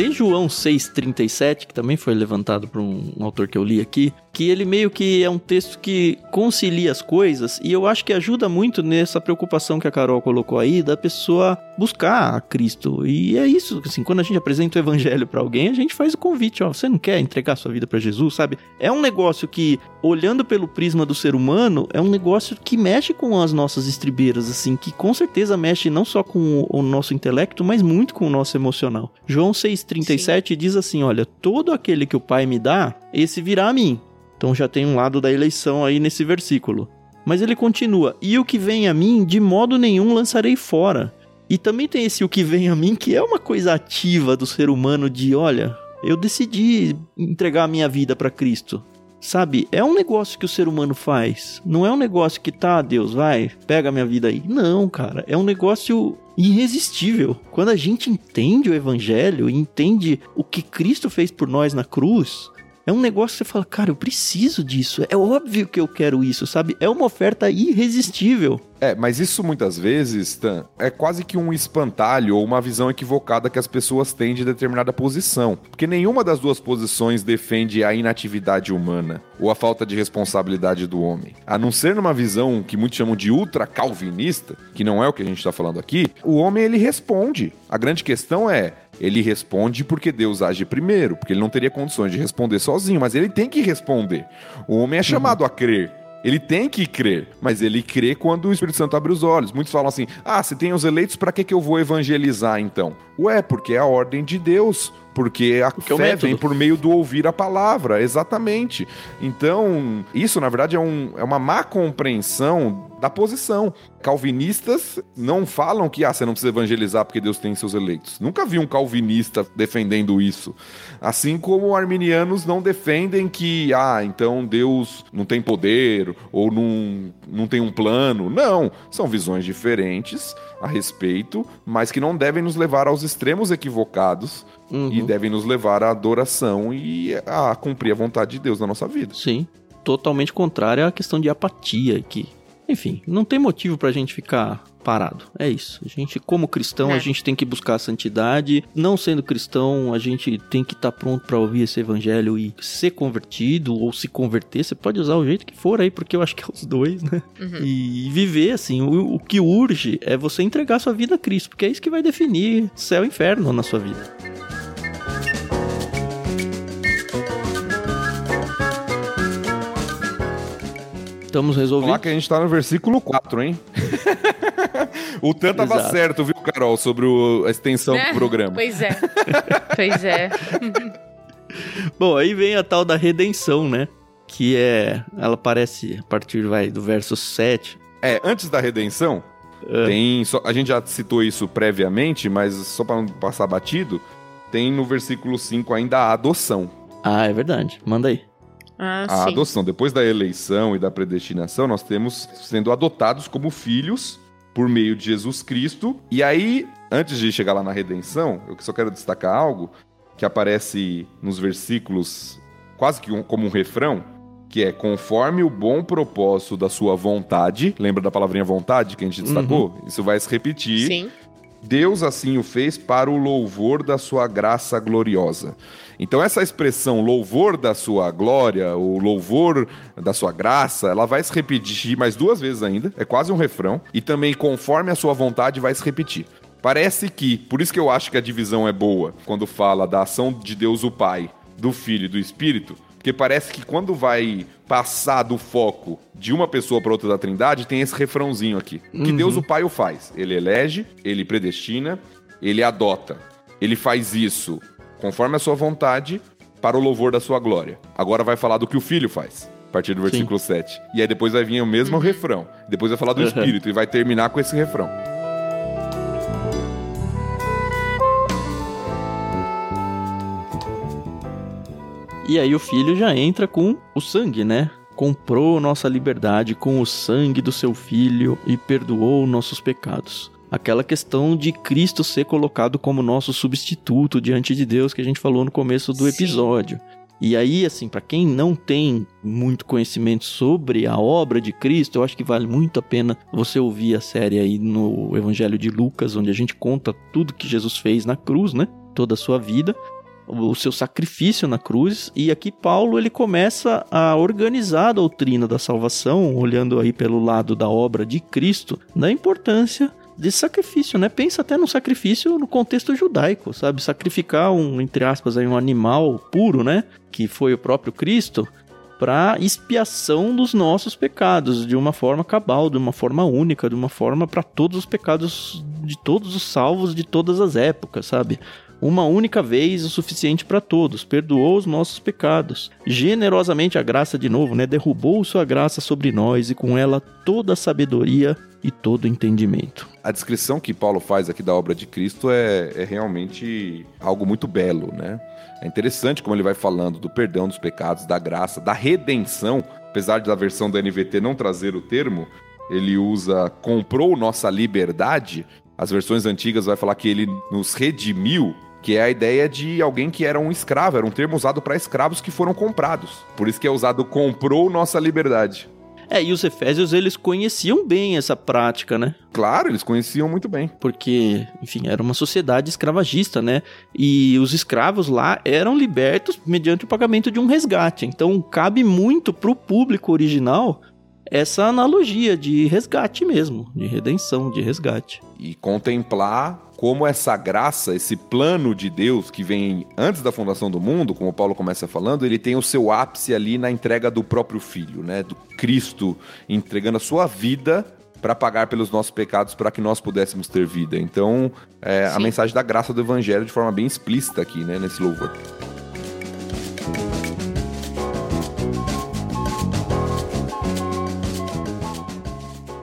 Tem João 6,37, que também foi levantado por um, um autor que eu li aqui, que ele meio que é um texto que concilia as coisas e eu acho que ajuda muito nessa preocupação que a Carol colocou aí da pessoa buscar a Cristo. E é isso, assim, quando a gente apresenta o evangelho para alguém, a gente faz o convite, ó, você não quer entregar sua vida para Jesus, sabe? É um negócio que, olhando pelo prisma do ser humano, é um negócio que mexe com as nossas estribeiras, assim, que com certeza mexe não só com o nosso intelecto, mas muito com o nosso emocional. João 6,37 diz assim: olha, todo aquele que o Pai me dá, esse virá a mim. Então já tem um lado da eleição aí nesse versículo. Mas ele continua: E o que vem a mim, de modo nenhum lançarei fora. E também tem esse o que vem a mim, que é uma coisa ativa do ser humano de, olha, eu decidi entregar a minha vida para Cristo. Sabe, é um negócio que o ser humano faz. Não é um negócio que tá, Deus, vai, pega minha vida aí. Não, cara, é um negócio irresistível. Quando a gente entende o evangelho, entende o que Cristo fez por nós na cruz, é um negócio que você fala, cara, eu preciso disso. É óbvio que eu quero isso, sabe? É uma oferta irresistível. É, mas isso muitas vezes, Tan, é quase que um espantalho ou uma visão equivocada que as pessoas têm de determinada posição. Porque nenhuma das duas posições defende a inatividade humana ou a falta de responsabilidade do homem. A não ser numa visão que muitos chamam de ultra-calvinista, que não é o que a gente está falando aqui, o homem ele responde. A grande questão é, ele responde porque Deus age primeiro, porque ele não teria condições de responder sozinho, mas ele tem que responder. O homem é chamado uhum. a crer. Ele tem que crer, mas ele crê quando o Espírito Santo abre os olhos. Muitos falam assim: ah, se tem os eleitos, para que, que eu vou evangelizar então? Ué, porque é a ordem de Deus. Porque a porque é fé vem por meio do ouvir a palavra, exatamente. Então, isso na verdade é, um, é uma má compreensão da posição. Calvinistas não falam que ah, você não precisa evangelizar porque Deus tem seus eleitos. Nunca vi um calvinista defendendo isso. Assim como arminianos não defendem que, ah, então Deus não tem poder ou não, não tem um plano. Não, são visões diferentes a respeito, mas que não devem nos levar aos extremos equivocados uhum. e devem nos levar à adoração e a cumprir a vontade de Deus na nossa vida. Sim, totalmente contrária à questão de apatia que enfim, não tem motivo pra gente ficar parado. É isso. A gente, como cristão, é. a gente tem que buscar a santidade. Não sendo cristão, a gente tem que estar tá pronto para ouvir esse evangelho e ser convertido ou se converter. Você pode usar o jeito que for aí, porque eu acho que é os dois, né? Uhum. E viver assim. O, o que urge é você entregar sua vida a Cristo, porque é isso que vai definir céu e inferno na sua vida. Estamos resolvidos. Lá que a gente tá no versículo 4, hein? o Tan tava Exato. certo, viu, Carol, sobre o, a extensão é, do programa. Pois é. pois é. Bom, aí vem a tal da redenção, né? Que é. Ela aparece a partir vai, do verso 7. É, antes da redenção, é. tem. Só, a gente já citou isso previamente, mas só para não passar batido, tem no versículo 5 ainda a adoção. Ah, é verdade. Manda aí. Ah, a sim. adoção. Depois da eleição e da predestinação, nós temos sendo adotados como filhos por meio de Jesus Cristo. E aí, antes de chegar lá na redenção, eu só quero destacar algo que aparece nos versículos quase que um, como um refrão, que é conforme o bom propósito da sua vontade. Lembra da palavrinha vontade que a gente destacou? Uhum. Isso vai se repetir. Sim. Deus assim o fez para o louvor da sua graça gloriosa. Então, essa expressão louvor da sua glória, o louvor da sua graça, ela vai se repetir mais duas vezes ainda, é quase um refrão, e também conforme a sua vontade vai se repetir. Parece que, por isso que eu acho que a divisão é boa, quando fala da ação de Deus o Pai, do Filho e do Espírito, porque parece que quando vai passar do foco de uma pessoa para outra da Trindade, tem esse refrãozinho aqui. Uhum. Que Deus o Pai o faz. Ele elege, ele predestina, ele adota. Ele faz isso conforme a sua vontade, para o louvor da sua glória. Agora vai falar do que o filho faz. A partir do versículo Sim. 7. E aí depois vai vir o mesmo uhum. refrão. Depois vai falar do uhum. Espírito e vai terminar com esse refrão. E aí o filho já entra com o sangue, né? Comprou nossa liberdade com o sangue do seu filho e perdoou nossos pecados aquela questão de Cristo ser colocado como nosso substituto diante de Deus que a gente falou no começo do episódio. Sim. E aí, assim, para quem não tem muito conhecimento sobre a obra de Cristo, eu acho que vale muito a pena você ouvir a série aí no Evangelho de Lucas, onde a gente conta tudo que Jesus fez na cruz, né? toda a sua vida, o seu sacrifício na cruz, e aqui Paulo ele começa a organizar a doutrina da salvação, olhando aí pelo lado da obra de Cristo, da importância de sacrifício, né? Pensa até no sacrifício no contexto judaico, sabe? Sacrificar um, entre aspas, aí, um animal puro, né? Que foi o próprio Cristo, para expiação dos nossos pecados, de uma forma cabal, de uma forma única, de uma forma para todos os pecados de todos os salvos de todas as épocas, sabe? Uma única vez o suficiente para todos, perdoou os nossos pecados. Generosamente a graça de novo, né? Derrubou sua graça sobre nós e com ela toda a sabedoria e todo entendimento. A descrição que Paulo faz aqui da obra de Cristo é, é realmente algo muito belo, né? É interessante como ele vai falando do perdão dos pecados, da graça, da redenção. Apesar da versão da NVT não trazer o termo, ele usa comprou nossa liberdade. As versões antigas vai falar que ele nos redimiu, que é a ideia de alguém que era um escravo, era um termo usado para escravos que foram comprados. Por isso que é usado comprou nossa liberdade. É, e os efésios eles conheciam bem essa prática, né? Claro, eles conheciam muito bem. Porque, enfim, era uma sociedade escravagista, né? E os escravos lá eram libertos mediante o pagamento de um resgate. Então, cabe muito pro público original essa analogia de resgate mesmo, de redenção, de resgate. E contemplar como essa graça, esse plano de Deus que vem antes da fundação do mundo, como Paulo começa falando, ele tem o seu ápice ali na entrega do próprio filho, né? Do Cristo entregando a sua vida para pagar pelos nossos pecados para que nós pudéssemos ter vida. Então, é, a mensagem da graça do evangelho de forma bem explícita aqui, né, nesse louvor.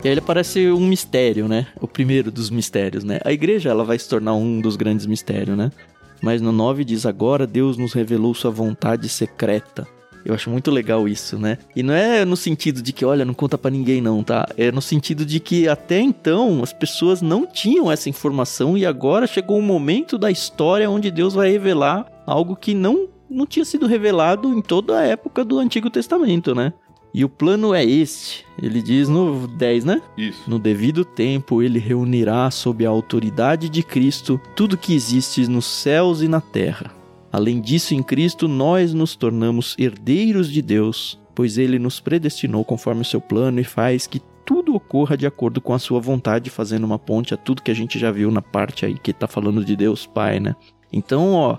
E aí ele parece um mistério, né? O primeiro dos mistérios, né? A igreja ela vai se tornar um dos grandes mistérios, né? Mas no 9 diz agora Deus nos revelou sua vontade secreta. Eu acho muito legal isso, né? E não é no sentido de que, olha, não conta para ninguém não, tá? É no sentido de que até então as pessoas não tinham essa informação e agora chegou um momento da história onde Deus vai revelar algo que não não tinha sido revelado em toda a época do Antigo Testamento, né? E o plano é este. Ele diz no 10, né? Isso. No devido tempo, ele reunirá sob a autoridade de Cristo tudo que existe nos céus e na terra. Além disso, em Cristo, nós nos tornamos herdeiros de Deus, pois ele nos predestinou conforme o seu plano e faz que tudo ocorra de acordo com a sua vontade, fazendo uma ponte a tudo que a gente já viu na parte aí que tá falando de Deus Pai, né? Então, ó,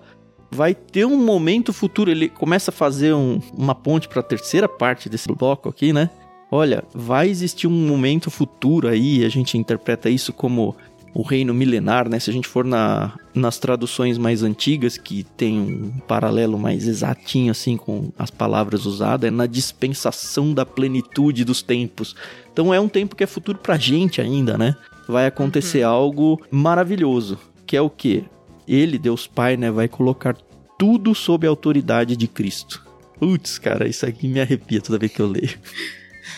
vai ter um momento futuro. Ele começa a fazer um, uma ponte para a terceira parte desse bloco aqui, né? Olha, vai existir um momento futuro aí, a gente interpreta isso como o reino milenar, né? Se a gente for na, nas traduções mais antigas, que tem um paralelo mais exatinho assim com as palavras usadas, é na dispensação da plenitude dos tempos. Então é um tempo que é futuro pra gente ainda, né? Vai acontecer uhum. algo maravilhoso, que é o quê? Ele, Deus Pai, né, vai colocar tudo sob a autoridade de Cristo. Putz, cara, isso aqui me arrepia toda vez que eu leio.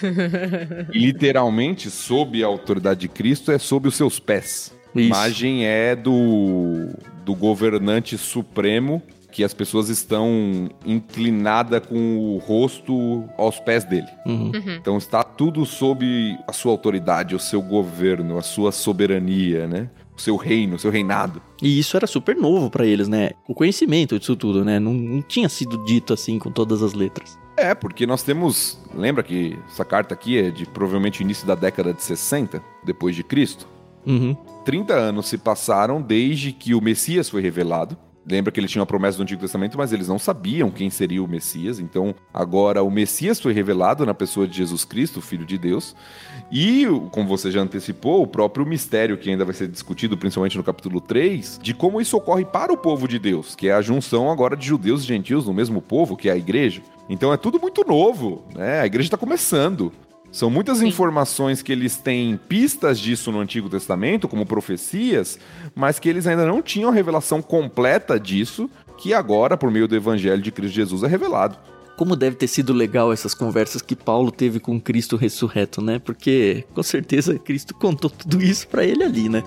Literalmente, sob a autoridade de Cristo é sob os seus pés. Isso. imagem é do, do governante supremo que as pessoas estão inclinadas com o rosto aos pés dele. Uhum. Uhum. Então está tudo sob a sua autoridade, o seu governo, a sua soberania, né? Seu reino, seu reinado. E isso era super novo para eles, né? O conhecimento disso tudo, né? Não, não tinha sido dito assim com todas as letras. É, porque nós temos. Lembra que essa carta aqui é de provavelmente início da década de 60, depois de Cristo? Uhum. 30 anos se passaram desde que o Messias foi revelado. Lembra que ele tinha uma promessa do Antigo Testamento, mas eles não sabiam quem seria o Messias. Então, agora o Messias foi revelado na pessoa de Jesus Cristo, Filho de Deus. E, como você já antecipou, o próprio mistério que ainda vai ser discutido, principalmente no capítulo 3, de como isso ocorre para o povo de Deus, que é a junção agora de judeus e gentios no mesmo povo, que é a igreja. Então é tudo muito novo, né? A igreja está começando. São muitas Sim. informações que eles têm pistas disso no Antigo Testamento, como profecias, mas que eles ainda não tinham a revelação completa disso, que agora, por meio do Evangelho de Cristo Jesus, é revelado. Como deve ter sido legal essas conversas que Paulo teve com Cristo ressurreto, né? Porque com certeza Cristo contou tudo isso para ele ali, né?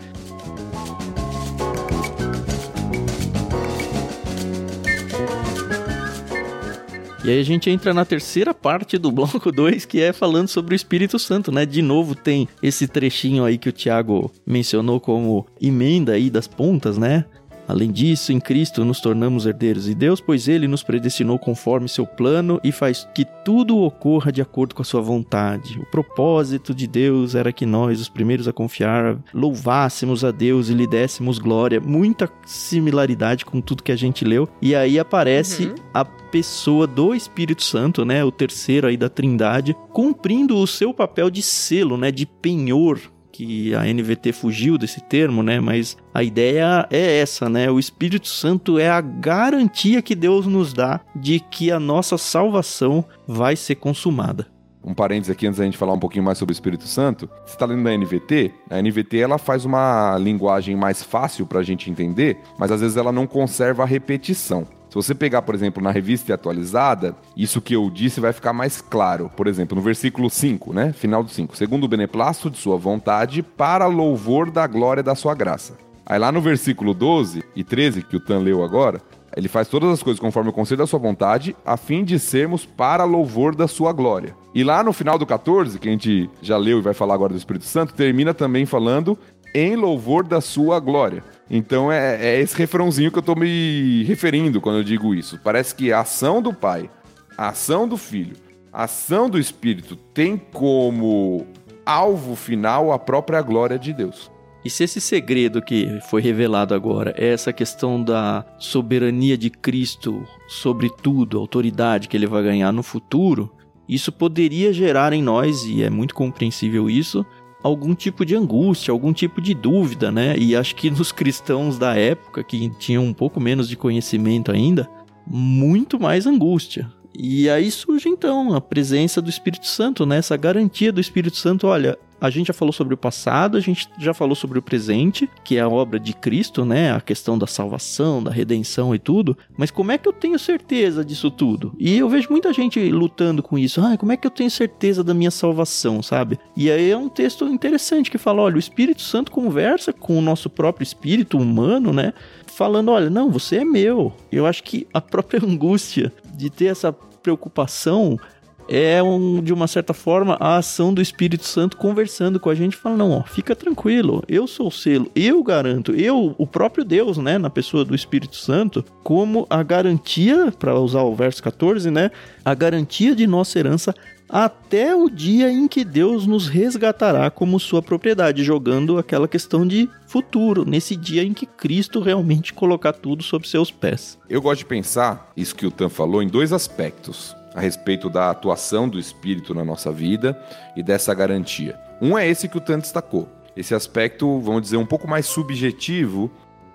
E aí a gente entra na terceira parte do bloco 2, que é falando sobre o Espírito Santo, né? De novo tem esse trechinho aí que o Tiago mencionou como emenda aí das pontas, né? Além disso, em Cristo nos tornamos herdeiros de Deus, pois ele nos predestinou conforme seu plano e faz que tudo ocorra de acordo com a sua vontade. O propósito de Deus era que nós, os primeiros a confiar, louvássemos a Deus e lhe dessemos glória. Muita similaridade com tudo que a gente leu. E aí aparece uhum. a pessoa do Espírito Santo, né, o terceiro aí da Trindade, cumprindo o seu papel de selo, né, de penhor que a NVT fugiu desse termo, né? Mas a ideia é essa, né? O Espírito Santo é a garantia que Deus nos dá de que a nossa salvação vai ser consumada. Um parênteses aqui antes da gente falar um pouquinho mais sobre o Espírito Santo. Você está lendo na NVT? A NVT ela faz uma linguagem mais fácil para a gente entender, mas às vezes ela não conserva a repetição. Se você pegar, por exemplo, na revista atualizada, isso que eu disse vai ficar mais claro. Por exemplo, no versículo 5, né? Final do 5. Segundo o beneplácito de sua vontade, para louvor da glória da sua graça. Aí lá no versículo 12 e 13, que o Tan leu agora, ele faz todas as coisas conforme o conselho da sua vontade, a fim de sermos para louvor da sua glória. E lá no final do 14, que a gente já leu e vai falar agora do Espírito Santo, termina também falando em louvor da sua glória. Então é, é esse refrãozinho que eu estou me referindo quando eu digo isso. Parece que a ação do Pai, a ação do Filho, a ação do Espírito tem como alvo final a própria glória de Deus. E se esse segredo que foi revelado agora é essa questão da soberania de Cristo sobre tudo, a autoridade que ele vai ganhar no futuro, isso poderia gerar em nós, e é muito compreensível isso, algum tipo de angústia, algum tipo de dúvida, né? E acho que nos cristãos da época, que tinham um pouco menos de conhecimento ainda, muito mais angústia. E aí surge então a presença do Espírito Santo, né? Essa garantia do Espírito Santo, olha, a gente já falou sobre o passado, a gente já falou sobre o presente, que é a obra de Cristo, né? A questão da salvação, da redenção e tudo. Mas como é que eu tenho certeza disso tudo? E eu vejo muita gente lutando com isso. Ah, como é que eu tenho certeza da minha salvação, sabe? E aí é um texto interessante que fala: olha, o Espírito Santo conversa com o nosso próprio espírito humano, né? Falando: olha, não, você é meu. Eu acho que a própria angústia de ter essa preocupação é um, de uma certa forma a ação do Espírito Santo conversando com a gente, falando: não, ó, fica tranquilo, eu sou o selo, eu garanto, eu, o próprio Deus, né, na pessoa do Espírito Santo, como a garantia, para usar o verso 14, né, a garantia de nossa herança até o dia em que Deus nos resgatará como sua propriedade, jogando aquela questão de futuro, nesse dia em que Cristo realmente colocar tudo sob seus pés. Eu gosto de pensar isso que o Tan falou em dois aspectos a respeito da atuação do Espírito na nossa vida e dessa garantia. Um é esse que o Tan destacou. Esse aspecto, vamos dizer, um pouco mais subjetivo,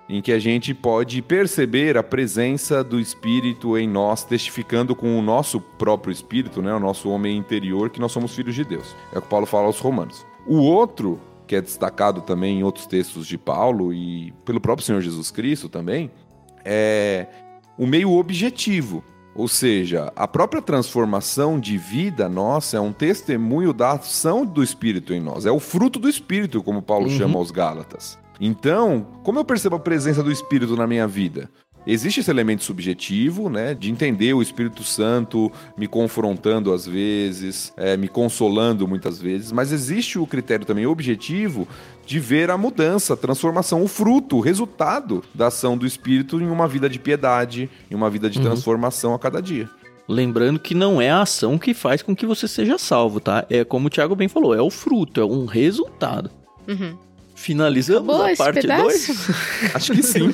em que a gente pode perceber a presença do Espírito em nós, testificando com o nosso próprio Espírito, né, o nosso homem interior, que nós somos filhos de Deus. É o que Paulo fala aos Romanos. O outro, que é destacado também em outros textos de Paulo e pelo próprio Senhor Jesus Cristo também, é o meio objetivo, ou seja, a própria transformação de vida nossa é um testemunho da ação do Espírito em nós. É o fruto do Espírito, como Paulo uhum. chama aos Gálatas. Então, como eu percebo a presença do Espírito na minha vida? Existe esse elemento subjetivo, né, de entender o Espírito Santo me confrontando às vezes, é, me consolando muitas vezes, mas existe o critério também objetivo de ver a mudança, a transformação, o fruto, o resultado da ação do Espírito em uma vida de piedade, em uma vida de uhum. transformação a cada dia. Lembrando que não é a ação que faz com que você seja salvo, tá? É como o Thiago bem falou, é o fruto, é um resultado. Uhum. Finalizamos Acabou a parte 2? Acho que sim.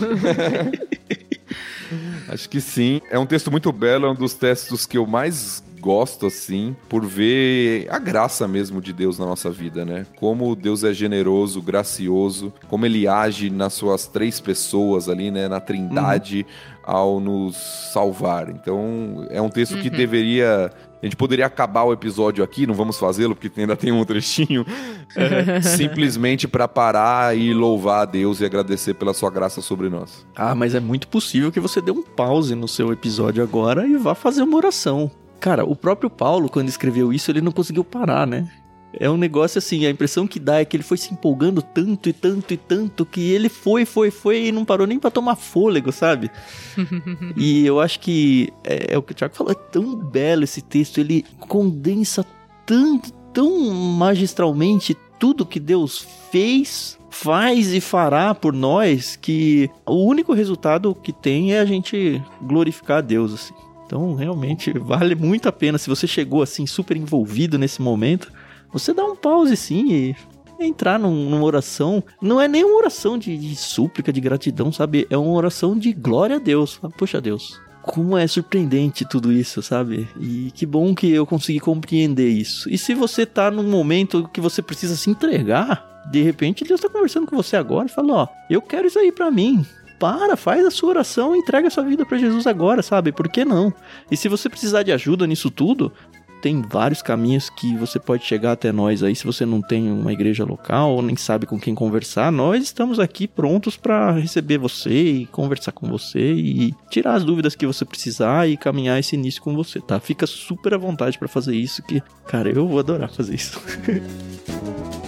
Acho que sim. É um texto muito belo, é um dos textos que eu mais gosto, assim, por ver a graça mesmo de Deus na nossa vida, né? Como Deus é generoso, gracioso, como ele age nas suas três pessoas ali, né? Na trindade, uhum. ao nos salvar. Então, é um texto uhum. que deveria a gente poderia acabar o episódio aqui, não vamos fazê-lo porque ainda tem um trechinho, é, simplesmente para parar e louvar a Deus e agradecer pela sua graça sobre nós. Ah, mas é muito possível que você dê um pause no seu episódio agora e vá fazer uma oração. Cara, o próprio Paulo, quando escreveu isso, ele não conseguiu parar, né? É um negócio assim, a impressão que dá é que ele foi se empolgando tanto e tanto e tanto que ele foi, foi, foi e não parou nem para tomar fôlego, sabe? e eu acho que é, é, o que o Thiago falou, é tão belo esse texto, ele condensa tanto, tão magistralmente tudo que Deus fez, faz e fará por nós que o único resultado que tem é a gente glorificar a Deus, assim. Então, realmente, vale muito a pena. Se você chegou, assim, super envolvido nesse momento, você dá um pause, sim, e entrar num, numa oração. Não é nem uma oração de, de, súplica, de gratidão, sabe? É uma oração de glória a Deus. Poxa, Deus, como é surpreendente tudo isso, sabe? E que bom que eu consegui compreender isso. E se você tá num momento que você precisa se entregar, de repente Deus tá conversando com você agora e fala: Ó, eu quero isso aí para mim. Para, faz a sua oração, entrega a sua vida para Jesus agora, sabe? Por que não? E se você precisar de ajuda nisso tudo, tem vários caminhos que você pode chegar até nós aí. Se você não tem uma igreja local ou nem sabe com quem conversar, nós estamos aqui prontos para receber você e conversar com você e tirar as dúvidas que você precisar e caminhar esse início com você, tá? Fica super à vontade para fazer isso que, cara, eu vou adorar fazer isso.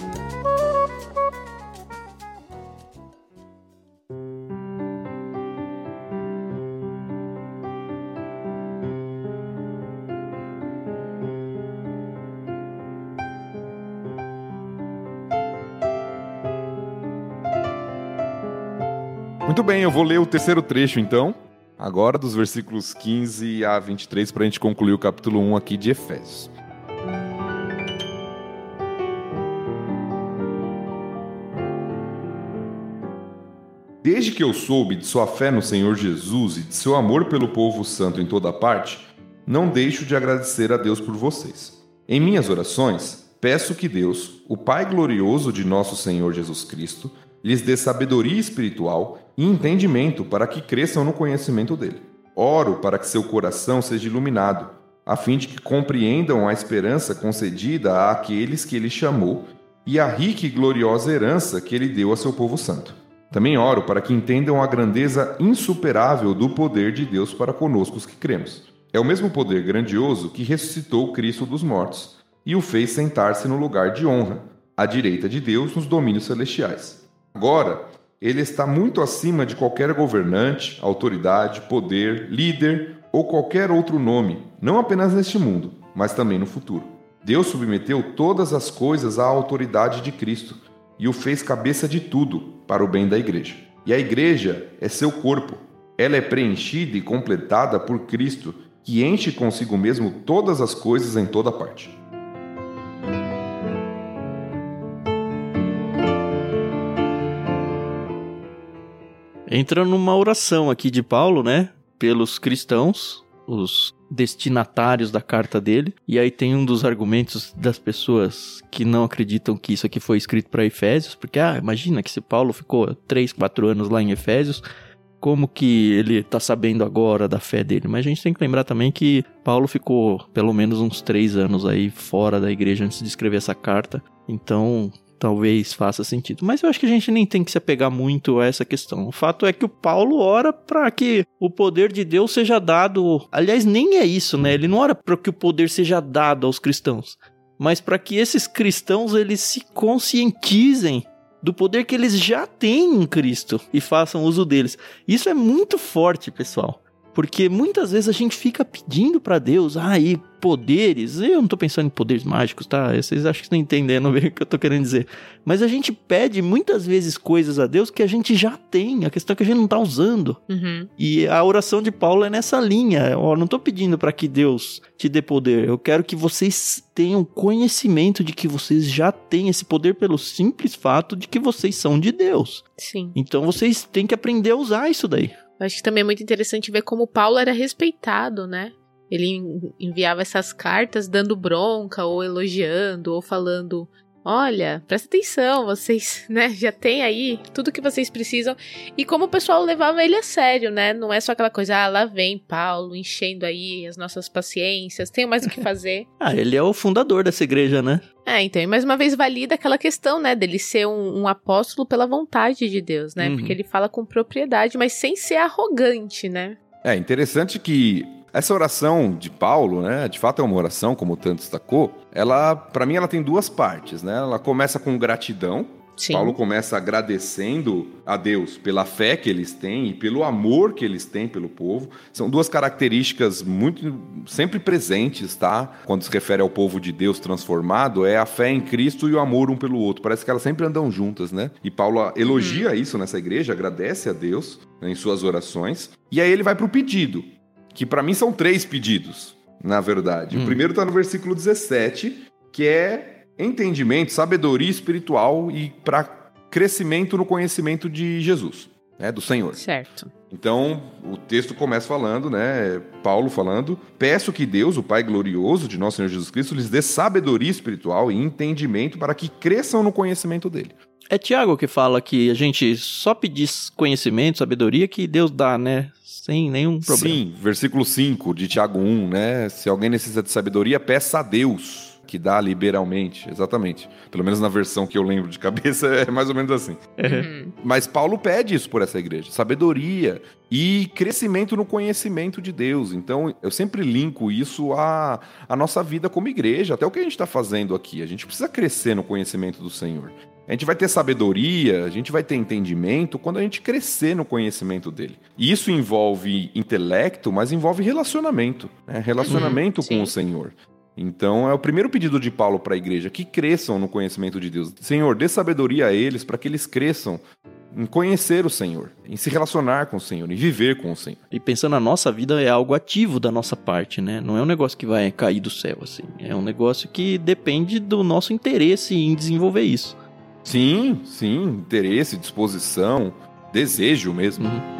Muito bem, eu vou ler o terceiro trecho então, agora dos versículos 15 a 23, para a gente concluir o capítulo 1 aqui de Efésios. Desde que eu soube de sua fé no Senhor Jesus e de seu amor pelo povo santo em toda parte, não deixo de agradecer a Deus por vocês. Em minhas orações, peço que Deus, o Pai glorioso de nosso Senhor Jesus Cristo, lhes dê sabedoria espiritual e entendimento para que cresçam no conhecimento dele. Oro para que seu coração seja iluminado, a fim de que compreendam a esperança concedida àqueles que ele chamou e a rica e gloriosa herança que ele deu a seu povo santo. Também oro para que entendam a grandeza insuperável do poder de Deus para conosco os que cremos. É o mesmo poder grandioso que ressuscitou Cristo dos mortos e o fez sentar-se no lugar de honra, à direita de Deus nos domínios celestiais. Agora, ele está muito acima de qualquer governante, autoridade, poder, líder ou qualquer outro nome, não apenas neste mundo, mas também no futuro. Deus submeteu todas as coisas à autoridade de Cristo e o fez cabeça de tudo para o bem da igreja. E a igreja é seu corpo. Ela é preenchida e completada por Cristo, que enche consigo mesmo todas as coisas em toda parte. Entra numa oração aqui de Paulo, né? Pelos cristãos, os destinatários da carta dele. E aí tem um dos argumentos das pessoas que não acreditam que isso aqui foi escrito para Efésios, porque ah, imagina que se Paulo ficou 3, 4 anos lá em Efésios, como que ele tá sabendo agora da fé dele? Mas a gente tem que lembrar também que Paulo ficou pelo menos uns 3 anos aí fora da igreja antes de escrever essa carta. Então, talvez faça sentido. Mas eu acho que a gente nem tem que se apegar muito a essa questão. O fato é que o Paulo ora para que o poder de Deus seja dado. Aliás, nem é isso, né? Ele não ora para que o poder seja dado aos cristãos, mas para que esses cristãos eles se conscientizem do poder que eles já têm em Cristo e façam uso deles. Isso é muito forte, pessoal. Porque muitas vezes a gente fica pedindo para Deus, aí, ah, poderes. Eu não tô pensando em poderes mágicos, tá? Vocês acham que estão entendendo bem o que eu tô querendo dizer. Mas a gente pede muitas vezes coisas a Deus que a gente já tem. A questão é que a gente não tá usando. Uhum. E a oração de Paulo é nessa linha. Eu não tô pedindo para que Deus te dê poder. Eu quero que vocês tenham conhecimento de que vocês já têm esse poder pelo simples fato de que vocês são de Deus. Sim. Então vocês têm que aprender a usar isso daí. Eu acho que também é muito interessante ver como Paulo era respeitado, né? Ele enviava essas cartas dando bronca, ou elogiando, ou falando Olha, presta atenção, vocês, né, já tem aí tudo que vocês precisam. E como o pessoal levava ele a sério, né? Não é só aquela coisa, ah, lá vem Paulo enchendo aí as nossas paciências, tenho mais o que fazer. ah, ele é o fundador dessa igreja, né? É, então, e mais uma vez valida aquela questão, né, dele ser um, um apóstolo pela vontade de Deus, né? Uhum. Porque ele fala com propriedade, mas sem ser arrogante, né? É interessante que essa oração de Paulo, né, de fato é uma oração, como tanto destacou, ela, para mim, ela tem duas partes, né? Ela começa com gratidão, Sim. Paulo começa agradecendo a Deus pela fé que eles têm e pelo amor que eles têm pelo povo. São duas características muito sempre presentes, tá? Quando se refere ao povo de Deus transformado, é a fé em Cristo e o amor um pelo outro. Parece que elas sempre andam juntas, né? E Paulo elogia isso nessa igreja, agradece a Deus né, em suas orações. E aí ele vai para o pedido, que para mim são três pedidos, na verdade. O primeiro está no versículo 17, que é entendimento, sabedoria espiritual e para crescimento no conhecimento de Jesus, né, do Senhor. Certo. Então, o texto começa falando, né, Paulo falando: "Peço que Deus, o Pai glorioso de nosso Senhor Jesus Cristo, lhes dê sabedoria espiritual e entendimento para que cresçam no conhecimento dele." É Tiago que fala que a gente só pedir conhecimento, sabedoria que Deus dá, né? Sem nenhum problema. Sim, versículo 5 de Tiago 1, né? Se alguém necessita de sabedoria, peça a Deus que dá liberalmente, exatamente. Pelo menos na versão que eu lembro de cabeça é mais ou menos assim. Uhum. Mas Paulo pede isso por essa igreja, sabedoria e crescimento no conhecimento de Deus. Então, eu sempre linko isso à, à nossa vida como igreja, até o que a gente está fazendo aqui. A gente precisa crescer no conhecimento do Senhor. A gente vai ter sabedoria, a gente vai ter entendimento quando a gente crescer no conhecimento dele. E isso envolve intelecto, mas envolve relacionamento, né? relacionamento Uhum, com o Senhor. Então é o primeiro pedido de Paulo para a igreja, que cresçam no conhecimento de Deus. Senhor, dê sabedoria a eles para que eles cresçam em conhecer o Senhor, em se relacionar com o Senhor, em viver com o Senhor. E pensando na nossa vida, é algo ativo da nossa parte, né? Não é um negócio que vai cair do céu, assim. É um negócio que depende do nosso interesse em desenvolver isso. Sim, sim, interesse, disposição, desejo mesmo. Uhum.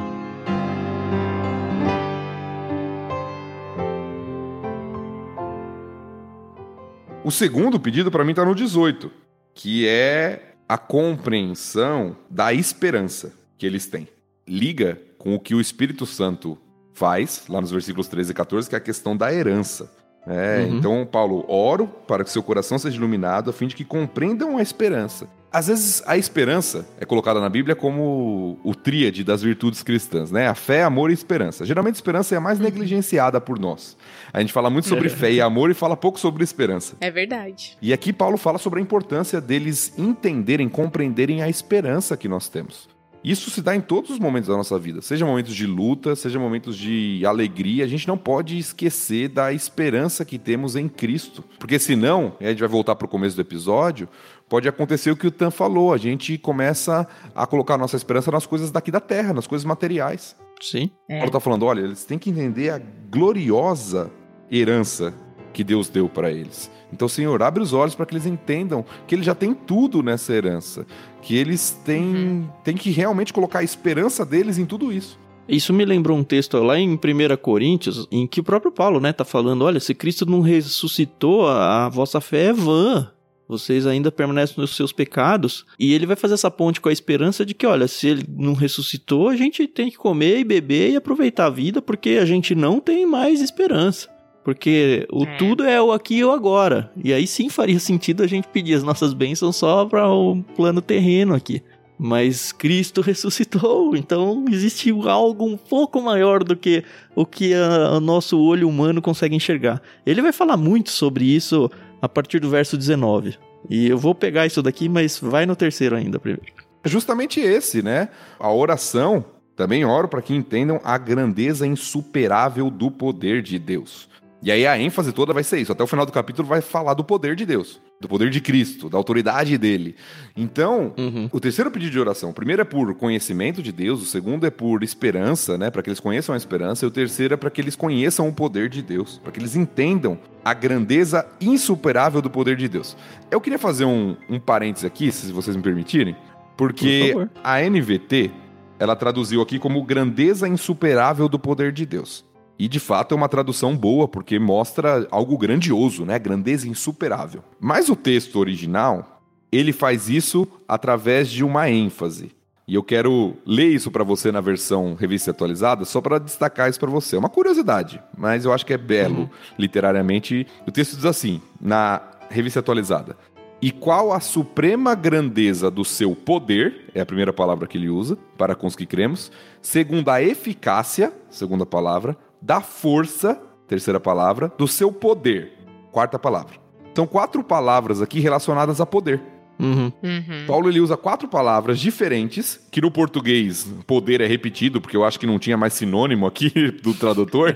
O segundo pedido para mim está no 18, que é a compreensão da esperança que eles têm. Liga com o que o Espírito Santo faz, lá nos versículos 13 e 14, que é a questão da herança. É, Uhum. Então, Paulo, oro para que seu coração seja iluminado a fim de que compreendam a esperança. Às vezes, a esperança é colocada na Bíblia como o tríade das virtudes cristãs, né? A fé, amor e esperança. Geralmente, esperança é a mais negligenciada por nós. A gente fala muito sobre fé e amor e fala pouco sobre esperança. É verdade. E aqui Paulo fala sobre a importância deles entenderem, compreenderem a esperança que nós temos. Isso se dá em todos os momentos da nossa vida, seja momentos de luta, seja momentos de alegria, a gente não pode esquecer da esperança que temos em Cristo. Porque senão, e a gente vai voltar para o começo do episódio, pode acontecer o que o Tan falou, a gente começa a colocar a nossa esperança nas coisas daqui da terra, nas coisas materiais. Sim. É. Paulo está falando, olha, eles têm que entender a gloriosa herança que Deus deu para eles. Então, Senhor, abre os olhos para que eles entendam que eles já têm tudo nessa herança, que eles têm, têm que realmente colocar a esperança deles em tudo isso. Isso me lembrou um texto lá em 1 Coríntios, em que o próprio Paulo, né, tá falando, olha, se Cristo não ressuscitou, a, a vossa fé é vã. Vocês ainda permanecem nos seus pecados. E ele vai fazer essa ponte com a esperança de que, olha, se ele não ressuscitou, a gente tem que comer e beber e aproveitar a vida, porque a gente não tem mais esperança. Porque o É. tudo é o aqui e o agora. E aí sim faria sentido a gente pedir as nossas bênçãos só para o plano terreno aqui. Mas Cristo ressuscitou, então existe algo um pouco maior do que o que o nosso olho humano consegue enxergar. Ele vai falar muito sobre isso a partir do verso 19. E eu vou pegar isso daqui, mas vai no terceiro ainda primeiro. É justamente esse, né? A oração, também oro para que entendam a grandeza insuperável do poder de Deus. E aí a ênfase toda vai ser isso. Até o final do capítulo vai falar do poder de Deus, do poder de Cristo, da autoridade dele. Então, Uhum. o terceiro pedido de oração, o primeiro é por conhecimento de Deus, o segundo é por esperança, né, para que eles conheçam a esperança, e o terceiro é para que eles conheçam o poder de Deus, para que eles entendam a grandeza insuperável do poder de Deus. Eu queria fazer um, um parênteses aqui, se vocês me permitirem, porque Por a NVT, ela traduziu aqui como grandeza insuperável do poder de Deus. E de fato é uma tradução boa, porque mostra algo grandioso, né? Grandeza insuperável. Mas o texto original, ele faz isso através de uma ênfase. E eu quero ler isso para você na versão revista atualizada, só para destacar isso para você. É uma curiosidade, mas eu acho que é belo literariamente. O texto diz assim, na revista atualizada: E qual a suprema grandeza do seu poder, é a primeira palavra que ele usa, para com os que cremos, segundo a eficácia, segunda palavra, da força, terceira palavra, do seu poder, quarta palavra. São quatro palavras aqui relacionadas a poder. Uhum. Uhum. Paulo ele usa quatro palavras diferentes, que no português poder é repetido, porque eu acho que não tinha mais sinônimo aqui do tradutor.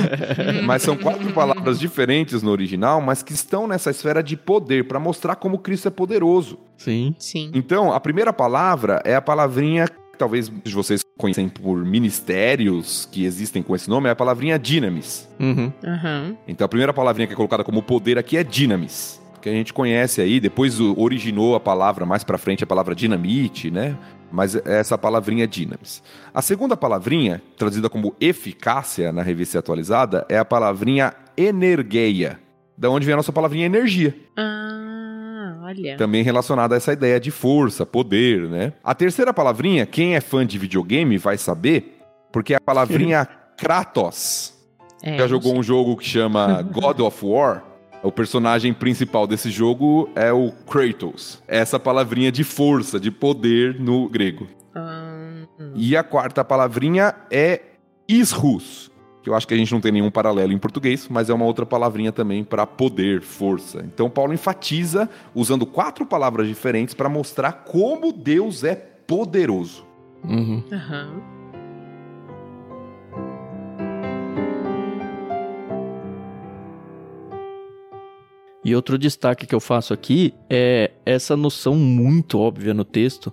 mas são quatro palavras diferentes no original, mas que estão nessa esfera de poder, para mostrar como Cristo é poderoso. Sim. Sim. Então, a primeira palavra é a palavrinha talvez vocês conhecem por ministérios que existem com esse nome, é a palavrinha dinamis. Uhum. Aham. Então, a primeira palavrinha que é colocada como poder aqui é dinamis. Que a gente conhece aí, depois originou a palavra mais pra frente, a palavra dinamite, né? Mas essa palavrinha é dinamis. A segunda palavrinha, traduzida como eficácia na revista atualizada, é a palavrinha energeia. Da onde vem a nossa palavrinha energia. Ah, olha. Também relacionada a essa ideia de força, poder, né? A terceira palavrinha, quem é fã de videogame vai saber, porque é a palavrinha Kratos. É, Já jogou um jogo que chama God of War? O personagem principal desse jogo é o Kratos. Essa palavrinha de força, de poder no grego. Ah, E a quarta palavrinha é Ishus, que eu acho que a gente não tem nenhum paralelo em português, mas é uma outra palavrinha também para poder, força. Então Paulo enfatiza usando quatro palavras diferentes para mostrar como Deus é poderoso. Uhum. Aham. E outro destaque que eu faço aqui é essa noção muito óbvia no texto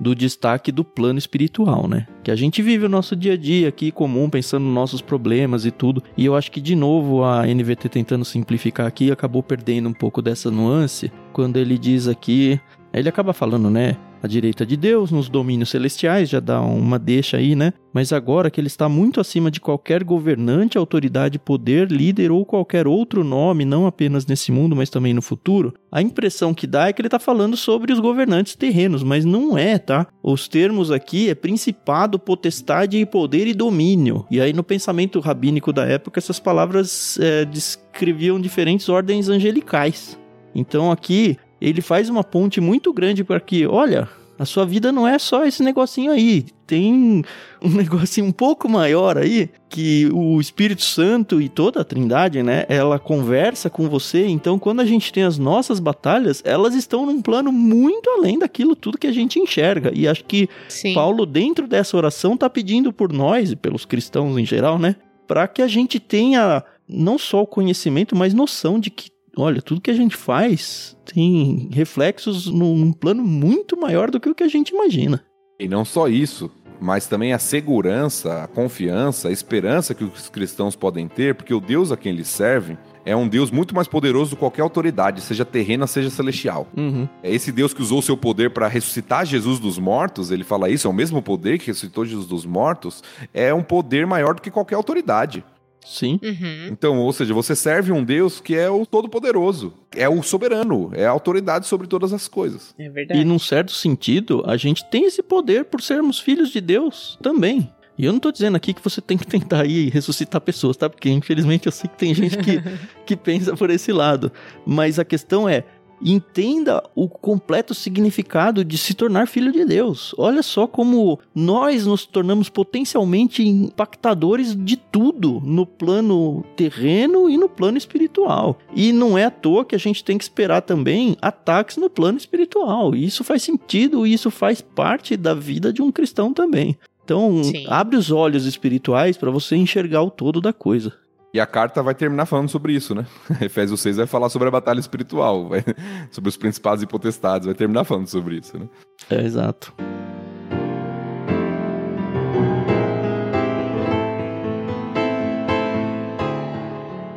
do destaque do plano espiritual, né? Que a gente vive o nosso dia a dia aqui comum, pensando nos nossos problemas e tudo. E eu acho que, de novo, a NVT tentando simplificar aqui acabou perdendo um pouco dessa nuance quando ele diz aqui. Ele acaba falando, né? A direita de Deus, nos domínios celestiais, já dá uma deixa aí, né? Mas agora que ele está muito acima de qualquer governante, autoridade, poder, líder ou qualquer outro nome, não apenas nesse mundo, mas também no futuro, a impressão que dá é que ele está falando sobre os governantes terrenos, mas não é, tá? Os termos aqui é principado, potestade e poder e domínio. E aí no pensamento rabínico da época, essas palavras é, descreviam diferentes ordens angelicais. Então aqui ele faz uma ponte muito grande para que, olha, a sua vida não é só esse negocinho aí. Tem um negocinho um pouco maior aí que o Espírito Santo e toda a Trindade, né, ela conversa com você. Então, quando a gente tem as nossas batalhas, elas estão num plano muito além daquilo tudo que a gente enxerga. E acho que Sim. Paulo, dentro dessa oração, está pedindo por nós e pelos cristãos em geral, né? Para que a gente tenha não só o conhecimento, mas noção de que, olha, tudo que a gente faz tem reflexos num plano muito maior do que o que a gente imagina. E não só isso, mas também a segurança, a confiança, a esperança que os cristãos podem ter, porque o Deus a quem eles servem é um Deus muito mais poderoso do que qualquer autoridade, seja terrena, seja celestial. Uhum. É esse Deus que usou seu poder para ressuscitar Jesus dos mortos, ele fala isso, é o mesmo poder que ressuscitou Jesus dos mortos, é um poder maior do que qualquer autoridade. Sim. Uhum. Então, ou seja, você serve um Deus que é o todo-poderoso, é o soberano, é a autoridade sobre todas as coisas. É verdade. E num certo sentido, a gente tem esse poder por sermos filhos de Deus também. E eu não tô dizendo aqui que você tem que tentar ir ressuscitar pessoas, tá? Porque infelizmente eu sei que tem gente que, que pensa por esse lado. Mas a questão é, entenda o completo significado de se tornar filho de Deus. Olha só como nós nos tornamos potencialmente impactadores de tudo no plano terreno e no plano espiritual. E não é à toa que a gente tem que esperar também ataques no plano espiritual. E isso faz sentido e isso faz parte da vida de um cristão também. Então, Sim. abre os olhos espirituais para você enxergar o todo da coisa. E a carta vai terminar falando sobre isso, né? Efésios 6 vai falar sobre a batalha espiritual, vai- sobre os principados e potestades, vai terminar falando sobre isso, né? É, exato.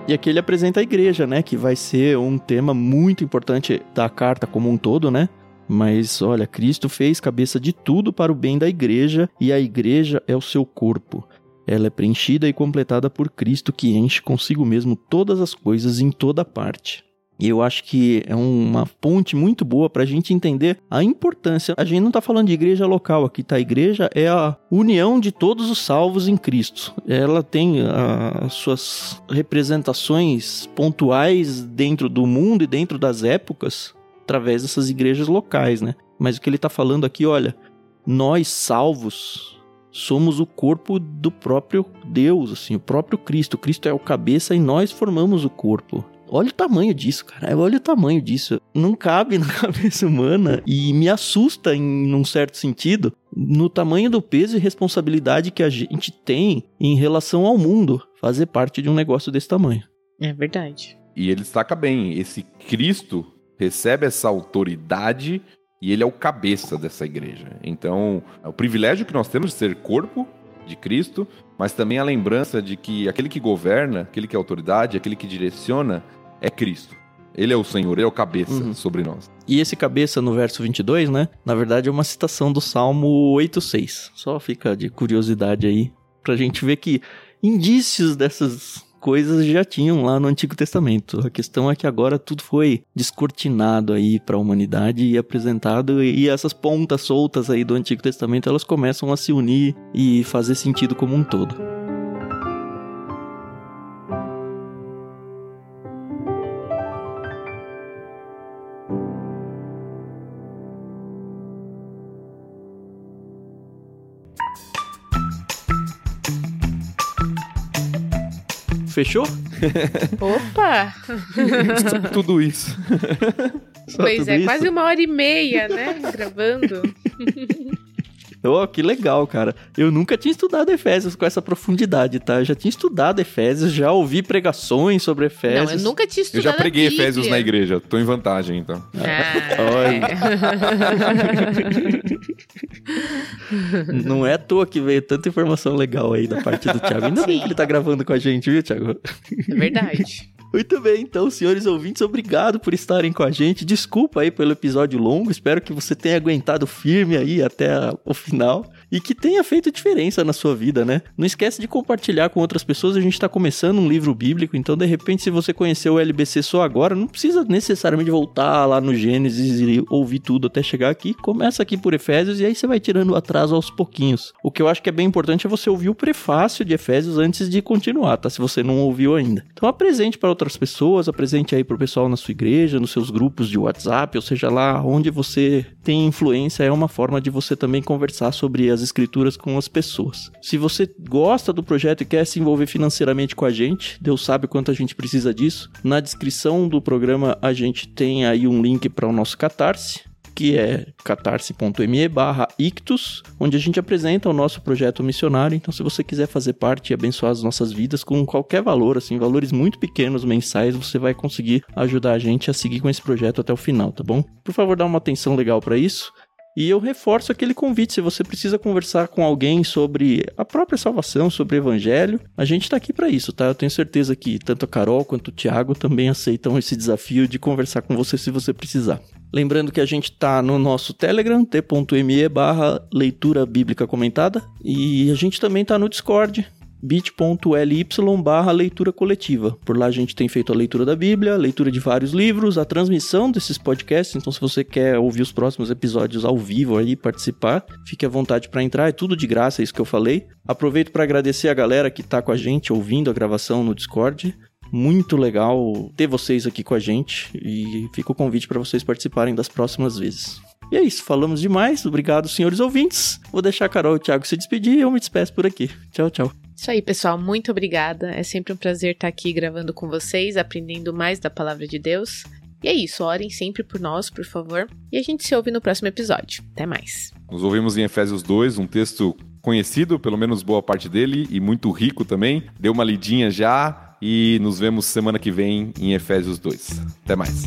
E aqui ele apresenta a igreja, né? Que vai ser um tema muito importante da carta como um todo, né? Mas olha, Cristo fez cabeça de tudo para o bem da igreja e a igreja é o seu corpo. Ela é preenchida e completada por Cristo que enche consigo mesmo todas as coisas em toda parte. E eu acho que é uma ponte muito boa para a gente entender a importância. A gente não está falando de igreja local aqui, tá? A igreja é a união de todos os salvos em Cristo. Ela tem ah, as suas representações pontuais dentro do mundo e dentro das épocas através dessas igrejas locais, né? Mas o que ele está falando aqui, olha, nós salvos somos o corpo do próprio Deus, assim, o próprio Cristo. Cristo é o cabeça e nós formamos o corpo. Olha o tamanho disso, cara. Olha o tamanho disso. Não cabe na cabeça humana e me assusta em um certo sentido no tamanho do peso e responsabilidade que a gente tem em relação ao mundo fazer parte de um negócio desse tamanho. É verdade. E ele destaca bem, esse Cristo recebe essa autoridade e ele é o cabeça dessa igreja. Então, é o privilégio que nós temos de ser corpo de Cristo, mas também a lembrança de que aquele que governa, aquele que é autoridade, aquele que direciona é Cristo. Ele é o Senhor, ele é o cabeça uhum. sobre nós. E esse cabeça no verso 22, né? Na verdade é uma citação do Salmo 8:6. Só fica de curiosidade aí pra gente ver que indícios dessas coisas já tinham lá no Antigo Testamento. A questão é que agora tudo foi descortinado aí para a humanidade e apresentado e essas pontas soltas aí do Antigo Testamento, elas começam a se unir e fazer sentido como um todo. Fechou? Opa! Tudo isso. pois tudo é, isso? quase uma hora e meia, né? Gravando. Oh, que legal, cara. Eu nunca tinha estudado Efésios com essa profundidade, tá? Eu já tinha estudado Efésios, já ouvi pregações sobre Efésios. Não, eu nunca tinha estudado. Eu já preguei Efésios na igreja. Tô em vantagem, então. Ah. Não é à toa que veio tanta informação legal aí da parte do Thiago. Ainda bem que ele tá gravando com a gente, viu, Thiago? É verdade. Muito bem, então, senhores ouvintes, obrigado por estarem com a gente. Desculpa aí pelo episódio longo, espero que você tenha aguentado firme aí até o final e que tenha feito diferença na sua vida, né? Não esquece de compartilhar com outras pessoas. A gente está começando um livro bíblico, então de repente, se você conheceu o LBC só agora, não precisa necessariamente voltar lá no Gênesis e ouvir tudo até chegar aqui. Começa aqui por Efésios e aí você vai tirando o atraso aos pouquinhos. O que eu acho que é bem importante é você ouvir o prefácio de Efésios antes de continuar, tá? Se você não ouviu ainda. Então apresente para outras pessoas, apresente aí para o pessoal na sua igreja, nos seus grupos de WhatsApp, ou seja lá onde você tem influência, é uma forma de você também conversar sobre as escrituras com as pessoas. Se você gosta do projeto e quer se envolver financeiramente com a gente, Deus sabe quanto a gente precisa disso. Na descrição do programa a gente tem aí um link para o nosso Catarse que é catarse.me barra ictus, onde a gente apresenta o nosso projeto missionário. Então, se você quiser fazer parte e abençoar as nossas vidas com qualquer valor, assim, valores muito pequenos, mensais, você vai conseguir ajudar a gente a seguir com esse projeto até o final, tá bom? Por favor, dá uma atenção legal para isso. E eu reforço aquele convite, se você precisa conversar com alguém sobre a própria salvação, sobre o evangelho, a gente está aqui para isso, tá? Eu tenho certeza que tanto a Carol quanto o Thiago também aceitam esse desafio de conversar com você se você precisar. Lembrando que a gente está no nosso Telegram, t.me barra leitura bíblica comentada, e a gente também está no Discord, bit.ly barra leitura coletiva. Por lá a gente tem feito a leitura da Bíblia, a leitura de vários livros, a transmissão desses podcasts. Então, se você quer ouvir os próximos episódios ao vivo aí, participar, fique à vontade para entrar. É tudo de graça, é isso que eu falei. Aproveito para agradecer a galera que está com a gente ouvindo a gravação no Discord. Muito legal ter vocês aqui com a gente e fica o convite para vocês participarem das próximas vezes. E é isso, falamos demais. Obrigado, senhores ouvintes. Vou deixar a Carol e o Thiago se despedir e eu me despeço por aqui. Tchau, tchau. Isso aí, pessoal. Muito obrigada. É sempre um prazer estar aqui gravando com vocês, aprendendo mais da palavra de Deus. E é isso, orem sempre por nós, por favor. E a gente se ouve no próximo episódio. Até mais. Nos ouvimos em Efésios 2, um texto conhecido, pelo menos boa parte dele, e muito rico também. Deu uma lidinha já e nos vemos semana que vem em Efésios 2. Até mais.